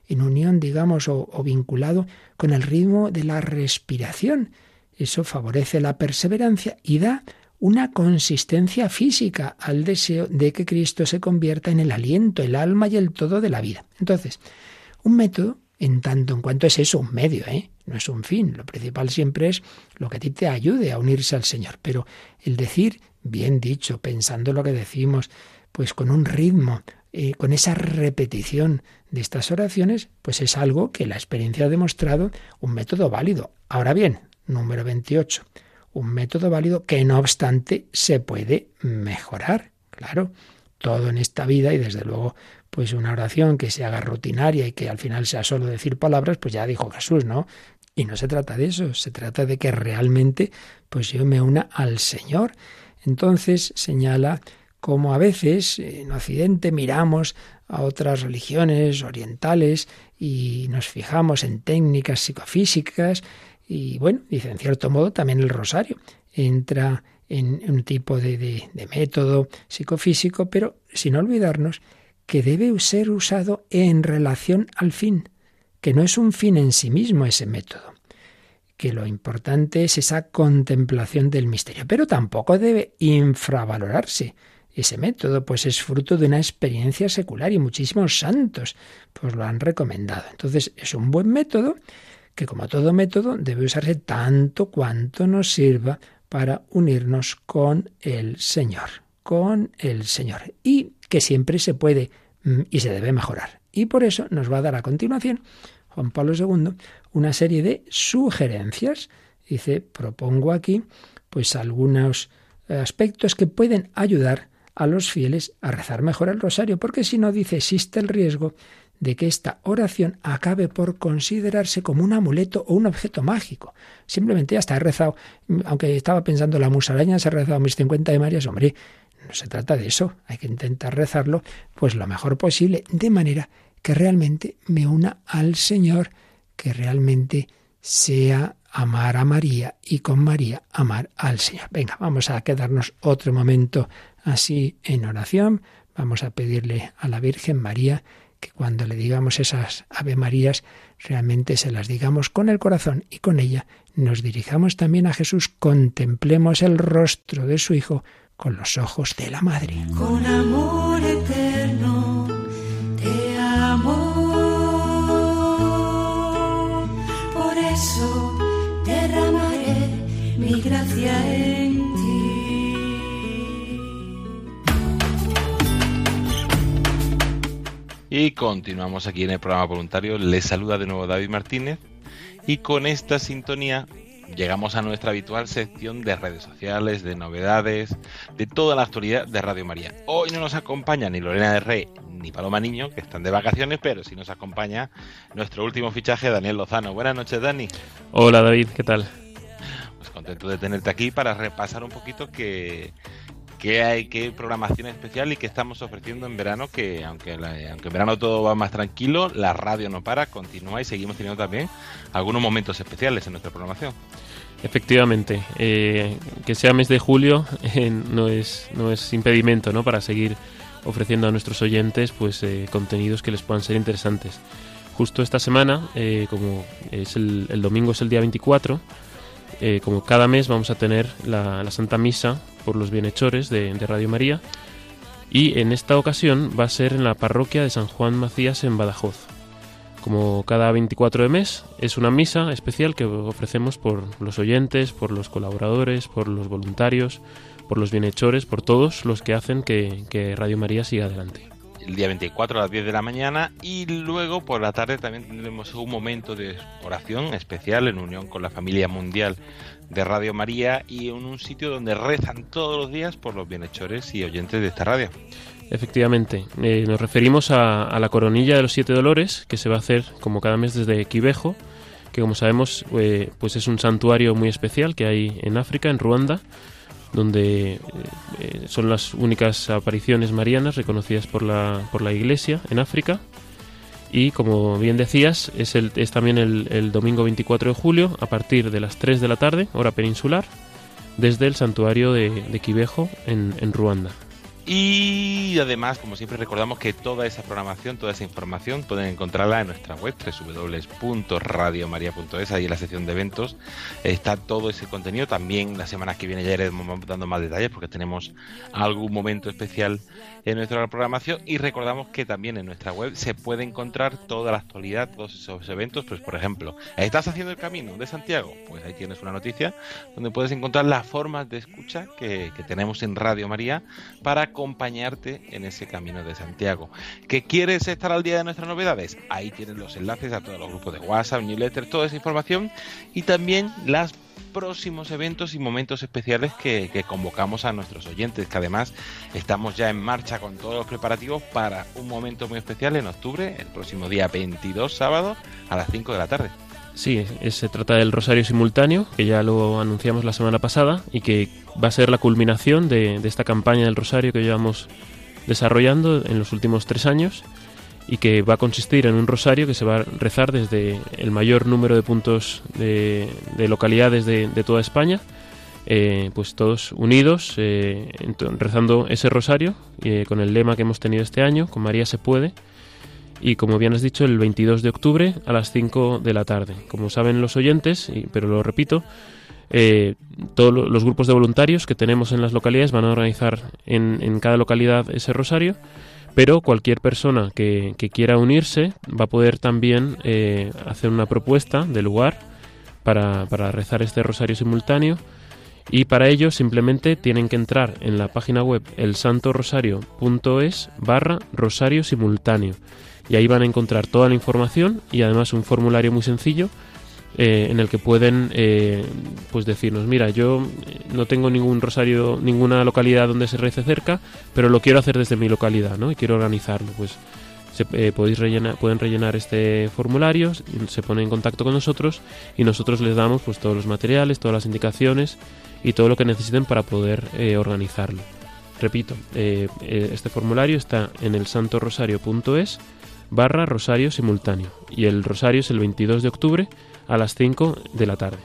en unión, digamos, o, o vinculado con el ritmo de la respiración. Eso favorece la perseverancia y da una consistencia física al deseo de que Cristo se convierta en el aliento, el alma y el todo de la vida. Entonces, un método, en tanto en cuanto es eso, un medio, ¿eh? no es un fin. Lo principal siempre es lo que a ti te ayude a unirse al Señor. Pero el decir, bien dicho, pensando lo que decimos, pues con un ritmo, eh, con esa repetición de estas oraciones, pues es algo que la experiencia ha demostrado un método válido. Ahora bien, número 28 un método válido que no obstante se puede mejorar. Claro, todo en esta vida y desde luego pues una oración que se haga rutinaria y que al final sea solo decir palabras, pues ya dijo Jesús, ¿no? Y no se trata de eso, se trata de que realmente pues yo me una al Señor. Entonces señala cómo a veces en Occidente miramos a otras religiones orientales y nos fijamos en técnicas psicofísicas y bueno, dice, en cierto modo también el rosario entra en un tipo de, de, método psicofísico, pero sin olvidarnos que debe ser usado en relación al fin, que no es un fin en sí mismo ese método, que lo importante es esa contemplación del misterio, pero tampoco debe infravalorarse ese método, pues es fruto de una experiencia secular y muchísimos santos pues lo han recomendado. Entonces es un buen método que como todo método debe usarse tanto cuanto nos sirva para unirnos con el Señor, con el Señor. Y que siempre se puede mm, y se debe mejorar. Y por eso nos va a dar a continuación Juan Pablo II una serie de sugerencias. Dice, propongo aquí pues algunos aspectos que pueden ayudar a los fieles a rezar mejor el rosario, porque si no, dice, existe el riesgo de que esta oración acabe por considerarse como un amuleto o un objeto mágico. Simplemente ya está, he rezado, aunque estaba pensando la musaraña, se ha rezado mis 50 de Marías, hombre, no se trata de eso, hay que intentar rezarlo pues lo mejor posible, de manera que realmente me una al Señor, que realmente sea amar a María y con María amar al Señor. Venga, vamos a quedarnos otro momento así en oración. Vamos a pedirle a la Virgen María que cuando le digamos esas Ave Marías, realmente se las digamos con el corazón y con ella nos dirijamos también a Jesús, contemplemos el rostro de su Hijo con los ojos de la Madre. Con amor eterno Y continuamos aquí en el programa voluntario. Les saluda de nuevo David Martínez. Y con esta sintonía llegamos a nuestra habitual sección de redes sociales, de novedades, de toda la actualidad de Radio María. Hoy no nos acompaña ni Lorena de Rey ni Paloma Niño, que están de vacaciones, pero sí nos acompaña nuestro último fichaje, Daniel Lozano. Buenas noches, Dani. Hola, David, ¿qué tal? Pues contento de tenerte aquí para repasar un poquito que qué hay, qué programación especial y qué estamos ofreciendo en verano, que aunque, la- aunque en verano todo va más tranquilo, la radio no para, continúa y seguimos teniendo también algunos momentos especiales en nuestra programación. Efectivamente, eh, que sea mes de julio (laughs) eh, no, es, no es impedimento ¿no? para seguir ofreciendo a nuestros oyentes pues eh, contenidos que les puedan ser interesantes. Justo esta semana, eh, como es el, el domingo es el día 24, eh, como cada mes vamos a tener la Santa Misa por los bienhechores de, de Radio María y en esta ocasión va a ser en la parroquia de San Juan Macías en Badajoz. Como cada 24 de mes, es una misa especial que ofrecemos por los oyentes, por los colaboradores, por los voluntarios, por los bienhechores, por todos los que hacen que, que Radio María siga adelante. El día 24 a las 10 de la mañana y luego por la tarde también tendremos un momento de oración especial en unión con la familia mundial de Radio María y en un sitio donde rezan todos los días por los bienhechores y oyentes de esta radio. Efectivamente, eh, nos referimos a, la coronilla de los siete dolores que se va a hacer como cada mes desde Quivejo, que como sabemos eh, pues es un santuario muy especial que hay en África, en Ruanda, donde eh, son las únicas apariciones marianas reconocidas por la, por la Iglesia en África. Y como bien decías, es, el, es también el, el domingo 24 de julio a partir de las 3 de la tarde, hora peninsular, desde el santuario de, de en Ruanda. Y además, como siempre, recordamos que toda esa programación, toda esa información pueden encontrarla en nuestra web www.radiomaria.es. Ahí en la sección de eventos está todo ese contenido. También la semana que viene ya iremos dando más detalles porque tenemos algún momento especial en nuestra programación. Y recordamos que también en nuestra web se puede encontrar toda la actualidad, todos esos eventos. Pues, por ejemplo, ¿estás haciendo el camino de Santiago? Pues ahí tienes una noticia donde puedes encontrar las formas de escucha que, que tenemos en Radio María para acompañarte en ese camino de Santiago. ¿Que quieres estar al día de nuestras novedades? Ahí tienes los enlaces a todos los grupos de WhatsApp, newsletter, toda esa información y también los próximos eventos y momentos especiales que, que, convocamos a nuestros oyentes, que además estamos ya en marcha con todos los preparativos para un momento muy especial en octubre, el próximo día 22, sábado, a las 5 de la tarde. Sí, se trata del Rosario Simultáneo, que ya lo anunciamos la semana pasada y que va a ser la culminación de, esta campaña del Rosario que llevamos desarrollando en los últimos tres años y que va a consistir en un rosario que se va a rezar desde el mayor número de puntos de, de localidades de, de, toda España, eh, pues todos unidos, eh, rezando ese rosario eh, con el lema que hemos tenido este año, con María se puede, y como bien has dicho, el 22 de octubre a las 5 de la tarde. Como saben los oyentes, pero lo repito, eh, todos los grupos de voluntarios que tenemos en las localidades van a organizar en, cada localidad ese rosario, pero cualquier persona que, quiera unirse va a poder también eh, hacer una propuesta de lugar para, para rezar este rosario simultáneo Y para ello simplemente tienen que entrar en la página web elsantorosario.es barra rosario simultáneo. Y ahí van a encontrar toda la información y además un formulario muy sencillo eh, en el que pueden eh, pues decirnos, mira, yo no tengo ningún rosario, ninguna localidad donde se rece cerca, pero lo quiero hacer desde mi localidad, ¿no? Y quiero organizarlo, pues se, eh, podéis rellenar, pueden rellenar este formulario, se ponen en contacto con nosotros y nosotros les damos pues todos los materiales, todas las indicaciones y todo lo que necesiten para poder organizarlo. Repito, este formulario está en el santorosario.es barra rosario simultáneo y el rosario es el 22 de octubre a las 5 de la tarde.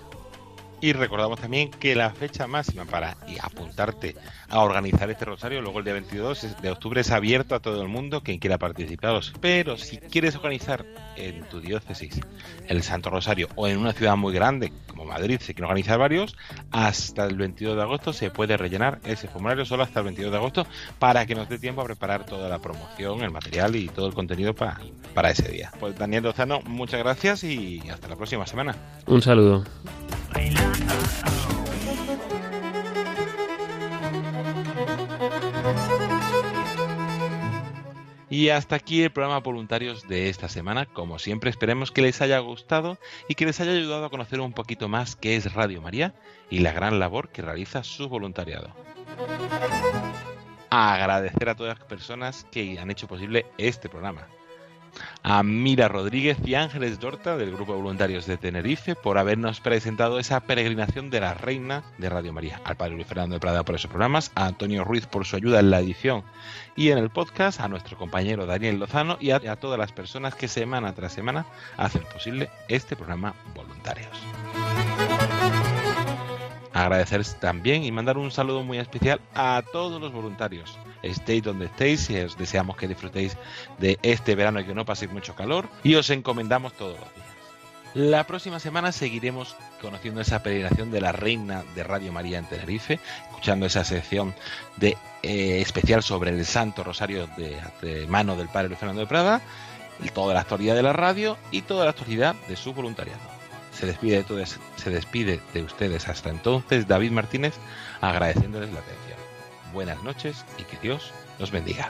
Y recordamos también que la fecha máxima para apuntarte a organizar este rosario, luego el día 22 de octubre es abierto a todo el mundo quien quiera participar. Pero si quieres organizar en tu diócesis el Santo Rosario o en una ciudad muy grande como Madrid, se quiere organizar varios, hasta el 22 de agosto se puede rellenar ese formulario solo hasta el 22 de agosto para que nos dé tiempo a preparar toda la promoción, el material y todo el contenido para, para ese día. Pues Daniel Dozano, muchas gracias y hasta la próxima semana. Un saludo. Y hasta aquí el programa Voluntarios de esta semana. Como siempre, esperemos que les haya gustado y que les haya ayudado a conocer un poquito más qué es Radio María y la gran labor que realiza su voluntariado. agradecer a todas las personas que han hecho posible este programa a Mira Rodríguez y Ángeles Dorta del Grupo de Voluntarios de Tenerife por habernos presentado esa peregrinación de la Reina de Radio María, al Padre Luis Fernando de Prada por esos programas, a Antonio Ruiz por su ayuda en la edición y en el podcast, a nuestro compañero Daniel Lozano y a, a todas las personas que semana tras semana hacen posible este programa Voluntarios. Agradecer también y mandar un saludo muy especial a todos los voluntarios estéis donde estéis y os deseamos que disfrutéis de este verano y que no paséis mucho calor y os encomendamos todos los días. La próxima semana seguiremos conociendo esa peregrinación de la Reina de Radio María en Tenerife, escuchando esa sección de eh, especial sobre el Santo Rosario de, mano del Padre Luis Fernando de Prada, toda la actualidad de la radio y toda la actualidad de su voluntariado. Se despide de todos, se de ustedes hasta entonces David Martínez, agradeciéndoles la atención buenas noches y que Dios los bendiga.